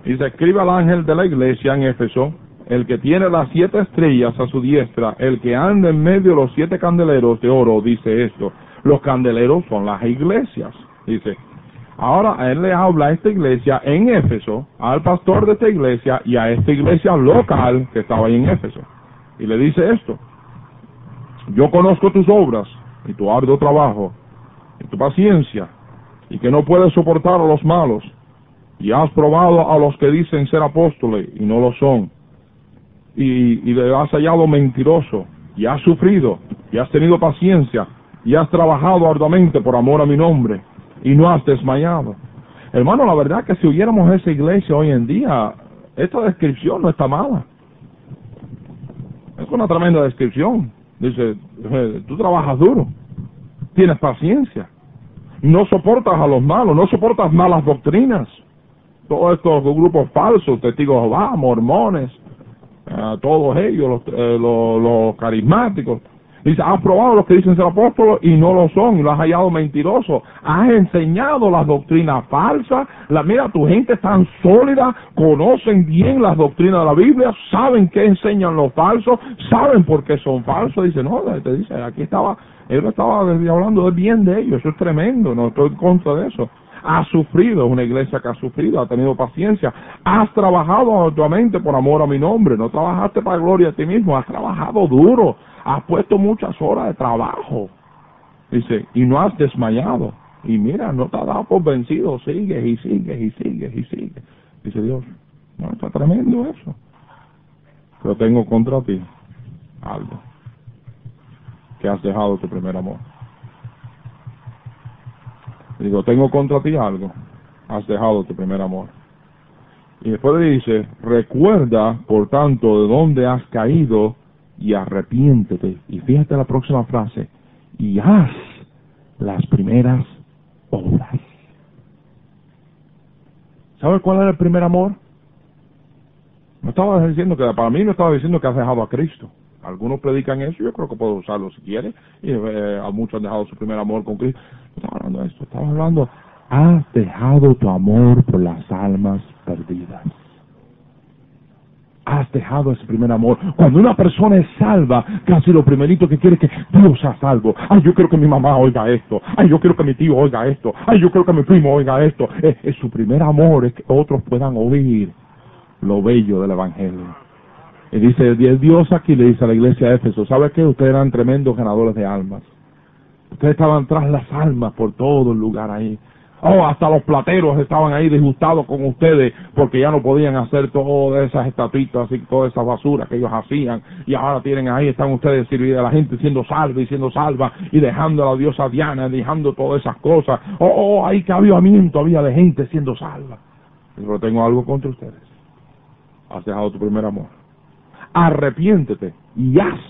Y se escribe al ángel de la iglesia en Éfeso el que tiene las siete estrellas a su diestra, el que anda en medio de los siete candeleros de oro, dice esto. Los candeleros son las iglesias, dice. Ahora él le habla a esta iglesia en Éfeso, al pastor de esta iglesia y a esta iglesia local que estaba ahí en Éfeso. Y le dice esto. Yo conozco tus obras y tu arduo trabajo y tu paciencia y que no puedes soportar a los malos y has probado a los que dicen ser apóstoles y no lo son y, le has hallado mentiroso y has sufrido y has tenido paciencia y has trabajado arduamente por amor a mi nombre y no has desmayado. Hermano, la verdad que si oyéramos esa iglesia hoy en día, esta descripción no está mala. Es una tremenda descripción. Dice, eh, tú trabajas duro, tienes paciencia, no soportas a los malos, no soportas malas doctrinas. Todos estos grupos falsos, testigos de mormones, a todos ellos, los, eh, los, carismáticos. Dice, has probado los que dicen ser apóstolos y no lo son, y lo has hallado mentiroso. Has enseñado las doctrinas falsas. La, mira, tu gente es tan sólida, conocen bien las doctrinas de la Biblia, saben qué enseñan los falsos, saben por qué son falsos. Dice, no, te dice, aquí estaba, él estaba hablando bien de ellos, eso es tremendo, no estoy en contra de eso has sufrido, es una iglesia que ha sufrido, ha tenido paciencia, has trabajado arduamente por amor a mi nombre, no trabajaste para gloria a ti mismo, has trabajado duro, has puesto muchas horas de trabajo, dice, y no has desmayado, y mira, no te has dado por vencido, sigues y sigues y sigues y sigues, dice Dios, no, está tremendo eso, pero tengo contra ti algo, que has dejado tu primer amor. Digo, tengo contra ti algo. Has dejado tu primer amor. Y después le dice, recuerda, por tanto, de dónde has caído y arrepiéntete. Y fíjate la próxima frase, y haz las primeras obras. ¿Sabes cuál era el primer amor? No estaba diciendo que, para mí no estaba diciendo que has dejado a Cristo. Algunos predican eso, yo creo que puedo usarlo si quiere. Y eh, a muchos han dejado su primer amor con Cristo. Estaba hablando de esto, estaba hablando, has dejado tu amor por las almas perdidas. Has dejado ese primer amor. Cuando una persona es salva, casi lo primerito que quiere es que Dios sea salvo. Ay, yo quiero que mi mamá oiga esto. Ay, yo quiero que mi tío oiga esto. Ay, yo quiero que mi primo oiga esto. Es, es su primer amor, es que otros puedan oír lo bello del Evangelio. Y dice, Dios aquí le dice a la iglesia de Éfeso, ¿sabe qué? Ustedes eran tremendos ganadores de almas. Ustedes estaban tras las almas por todo el lugar ahí. Oh, hasta los plateros estaban ahí disgustados con ustedes porque ya no podían hacer todas esas estatuitas y toda esa basura que ellos hacían. Y ahora tienen ahí, están ustedes sirviendo a la gente siendo salva y siendo salva y dejando a la diosa Diana, dejando todas esas cosas. Oh, oh, ahí que avivamiento había de gente siendo salva. Pero tengo algo contra ustedes. Has dejado tu primer amor arrepiéntete y haz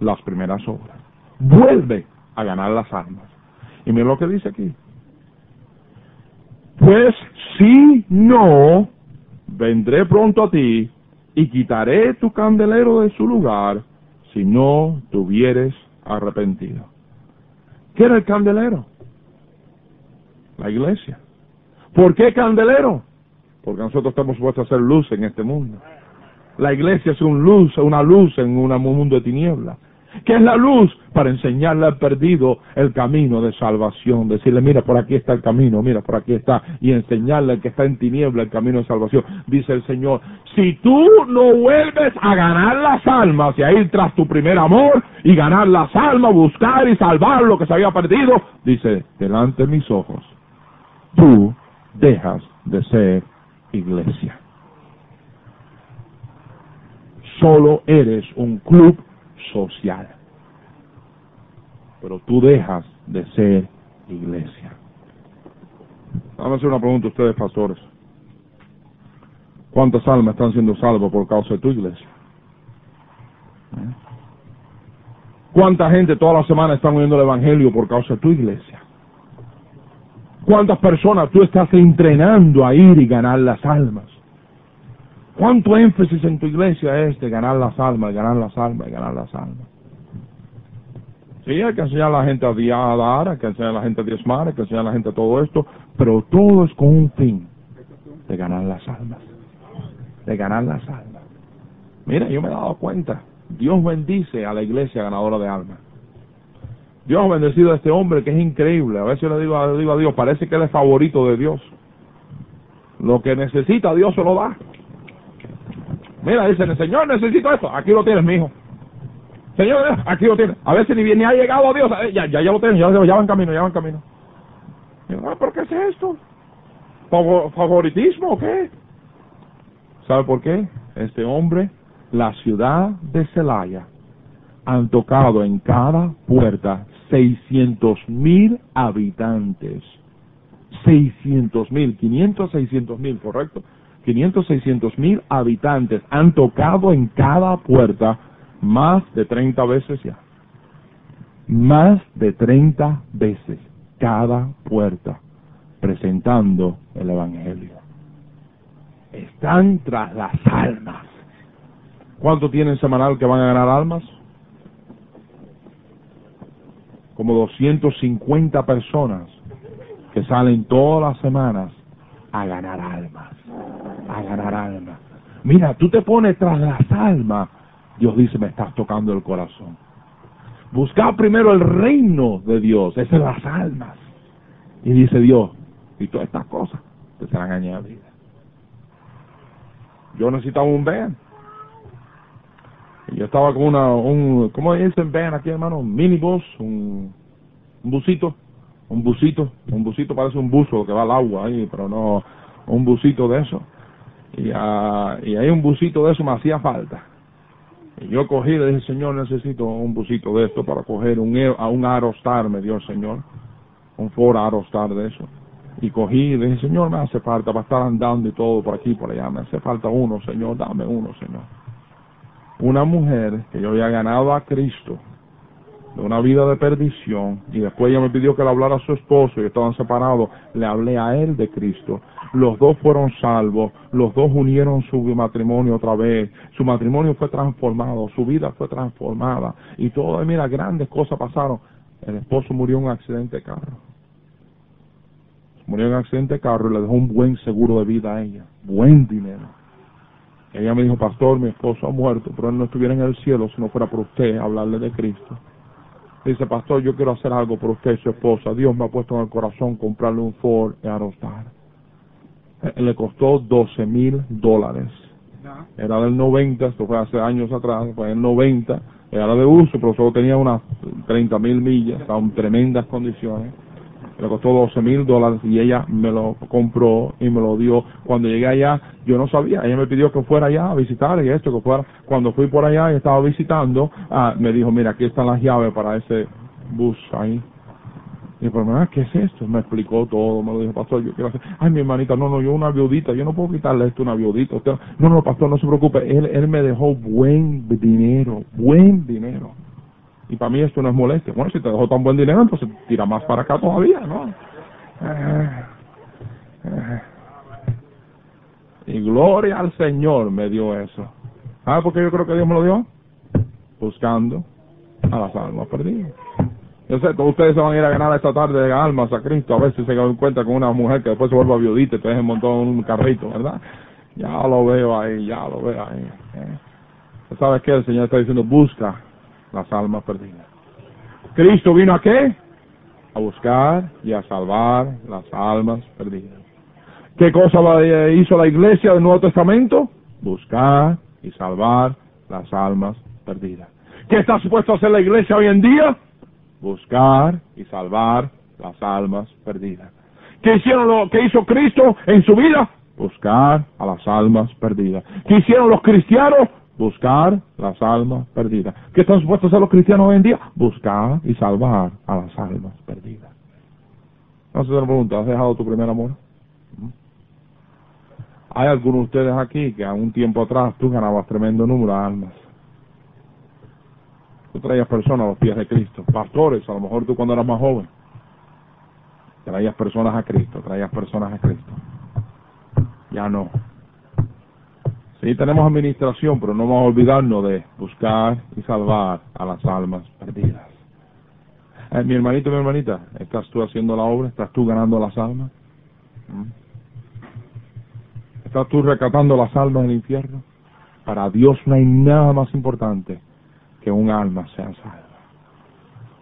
las primeras obras. Vuelve a ganar las almas. Y mira lo que dice aquí. Pues si no, vendré pronto a ti y quitaré tu candelero de su lugar si no te arrepentido. ¿Qué era el candelero? La iglesia. ¿Por qué candelero? Porque nosotros estamos supuestos a hacer luz en este mundo. La iglesia es un luz, una luz en un mundo de tinieblas. ¿Qué es la luz? Para enseñarle al perdido el camino de salvación. Decirle, mira, por aquí está el camino, mira, por aquí está. Y enseñarle al que está en tiniebla el camino de salvación. Dice el Señor, si tú no vuelves a ganar las almas y a ir tras tu primer amor y ganar las almas, buscar y salvar lo que se había perdido, dice, delante de mis ojos, tú dejas de ser iglesia. Solo eres un club social. Pero tú dejas de ser iglesia. Vamos a hacer una pregunta a ustedes, pastores. ¿Cuántas almas están siendo salvas por causa de tu iglesia? ¿Cuánta gente toda la semana está oyendo el Evangelio por causa de tu iglesia? ¿Cuántas personas tú estás entrenando a ir y ganar las almas? ¿Cuánto énfasis en tu iglesia es de ganar las almas, ganar las almas, ganar las almas? Sí, hay que enseñar a la gente a dar, hay que enseñar a la gente a diezmar, hay que enseñar a la gente a todo esto, pero todo es con un fin, de ganar las almas, de ganar las almas. Mira, yo me he dado cuenta, Dios bendice a la iglesia ganadora de almas. Dios ha bendecido a este hombre que es increíble. A veces yo le digo, le digo a Dios, parece que él es favorito de Dios. Lo que necesita Dios se lo da. Mira, dice el Señor, necesito esto. Aquí lo tienes, mijo. Señor, aquí lo tienes. A veces ni, ni ha llegado a Dios. Ya, ya, ya lo tienes, ya, ya va en camino, ya va en camino. Ah, ¿Por qué es esto? ¿Favoritismo o qué? ¿Sabe por qué? Este hombre, la ciudad de Celaya, han tocado en cada puerta 600 mil habitantes. 600 mil, 500, 600 mil, ¿correcto? 500, 600 mil habitantes han tocado en cada puerta más de 30 veces ya. Más de 30 veces cada puerta presentando el Evangelio. Están tras las almas. ¿Cuánto tienen semanal que van a ganar almas? Como 250 personas que salen todas las semanas a ganar almas a ganar almas. Mira, tú te pones tras las almas. Dios dice, me estás tocando el corazón. Busca primero el reino de Dios, esas son las almas. Y dice Dios, y todas estas cosas te serán añadidas. Yo necesitaba un van. Yo estaba con una, un, ¿cómo dicen van aquí, hermano? Un minibus, un, un busito, un busito, un busito parece un buzo que va al agua ahí, pero no, un busito de eso y, a, y hay un busito de eso me hacía falta. Y yo cogí y le dije, Señor, necesito un busito de esto para coger un, a un me dio el Señor, un Ford Aerostar de eso. Y cogí y le dije, Señor, me hace falta para estar andando y todo por aquí por allá, me hace falta uno, Señor, dame uno, Señor. Una mujer que yo había ganado a Cristo de una vida de perdición y después ella me pidió que le hablara a su esposo y estaban separados, le hablé a él de Cristo. Los dos fueron salvos, los dos unieron su matrimonio otra vez, su matrimonio fue transformado, su vida fue transformada y todo, mira, grandes cosas pasaron. El esposo murió en un accidente de carro. Murió en un accidente de carro y le dejó un buen seguro de vida a ella, buen dinero. Ella me dijo, pastor, mi esposo ha muerto, pero él no estuviera en el cielo si no fuera por usted hablarle de Cristo. Dice, pastor, yo quiero hacer algo por usted y su esposa. Dios me ha puesto en el corazón comprarle un Ford Aerostar. Eh, le costó 12 mil dólares. Era del 90, esto fue hace años atrás, fue en 90. Era de uso, pero solo tenía unas 30 mil millas, estaba en tremendas condiciones. Le costó 12 mil dólares y ella me lo compró y me lo dio. Cuando llegué allá, yo no sabía. Ella me pidió que fuera allá a visitar y esto, que fuera. Cuando fui por allá y estaba visitando, ah, me dijo, mira, aquí están las llaves para ese bus ahí. Y por ah, ¿qué es esto? Me explicó todo, me lo dijo, pastor, yo quiero hacer, ay, mi hermanita, no, no, yo una viudita, yo no puedo quitarle esto una viudita. no, no, pastor, no se preocupe, él, él me dejó buen dinero, buen dinero. Y para mí esto no es molestia. Bueno, si te dejó tan buen dinero, entonces tira más para acá todavía, ¿no? Eh, Y gloria al Señor me dio eso. ¿Sabe por qué yo creo que Dios me lo dio? Buscando a las almas perdidas. Yo sé, todos ustedes se van a ir a ganar esta tarde de almas a Cristo. A veces se encuentra con una mujer que después se vuelve viudita y te deja un montón un carrito, ¿verdad? Ya lo veo ahí, ya lo veo ahí. ¿eh? ¿Sabes qué? El Señor está diciendo, busca las almas perdidas. ¿Cristo vino a qué? A buscar y a salvar las almas perdidas. ¿Qué cosa hizo la iglesia del Nuevo Testamento? Buscar y salvar las almas perdidas. ¿Qué está supuesto a hacer la iglesia hoy en día? Buscar y salvar las almas perdidas. ¿Qué hicieron lo que hizo Cristo en su vida? Buscar a las almas perdidas. ¿Qué hicieron los cristianos? Buscar las almas perdidas. ¿Qué están supuestos a hacer los cristianos hoy en día? Buscar y salvar a las almas perdidas. No se pregunta, ¿has dejado tu primer amor? Hay algunos de ustedes aquí que a un tiempo atrás tú ganabas tremendo número de almas. Tú traías personas a los pies de Cristo. Pastores, a lo mejor tú cuando eras más joven, traías personas a Cristo, traías personas a Cristo. Ya no. Sí, tenemos administración, pero no vamos a olvidarnos de buscar y salvar a las almas perdidas. Eh, mi hermanito, mi hermanita, ¿estás tú haciendo la obra? ¿Estás tú ganando las almas? ¿Mm? ¿Estás tú rescatando las almas del infierno? Para Dios no hay nada más importante que un alma sea salva.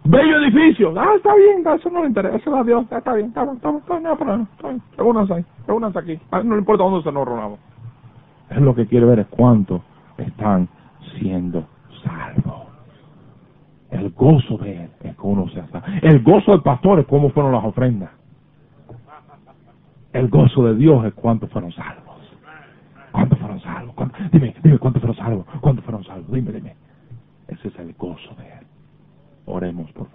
Bello edificio, ah, está bien, eso no le interesa, eso a Dios, está bien, está bien, está bien, está bien, está bien, está bien, dónde se nos reunamos. Es lo que quiere ver es cuánto están siendo salvos. El gozo de él es que uno sea salvo. El gozo del pastor es cómo fueron las ofrendas. El gozo de Dios es cuántos fueron salvos. ¿Cuántos fueron salvos? Dime, dime, ¿cuántos fueron salvos? ¿Cuántos fueron salvos? Dime, dime. Ese es el gozo de Él. Oremos por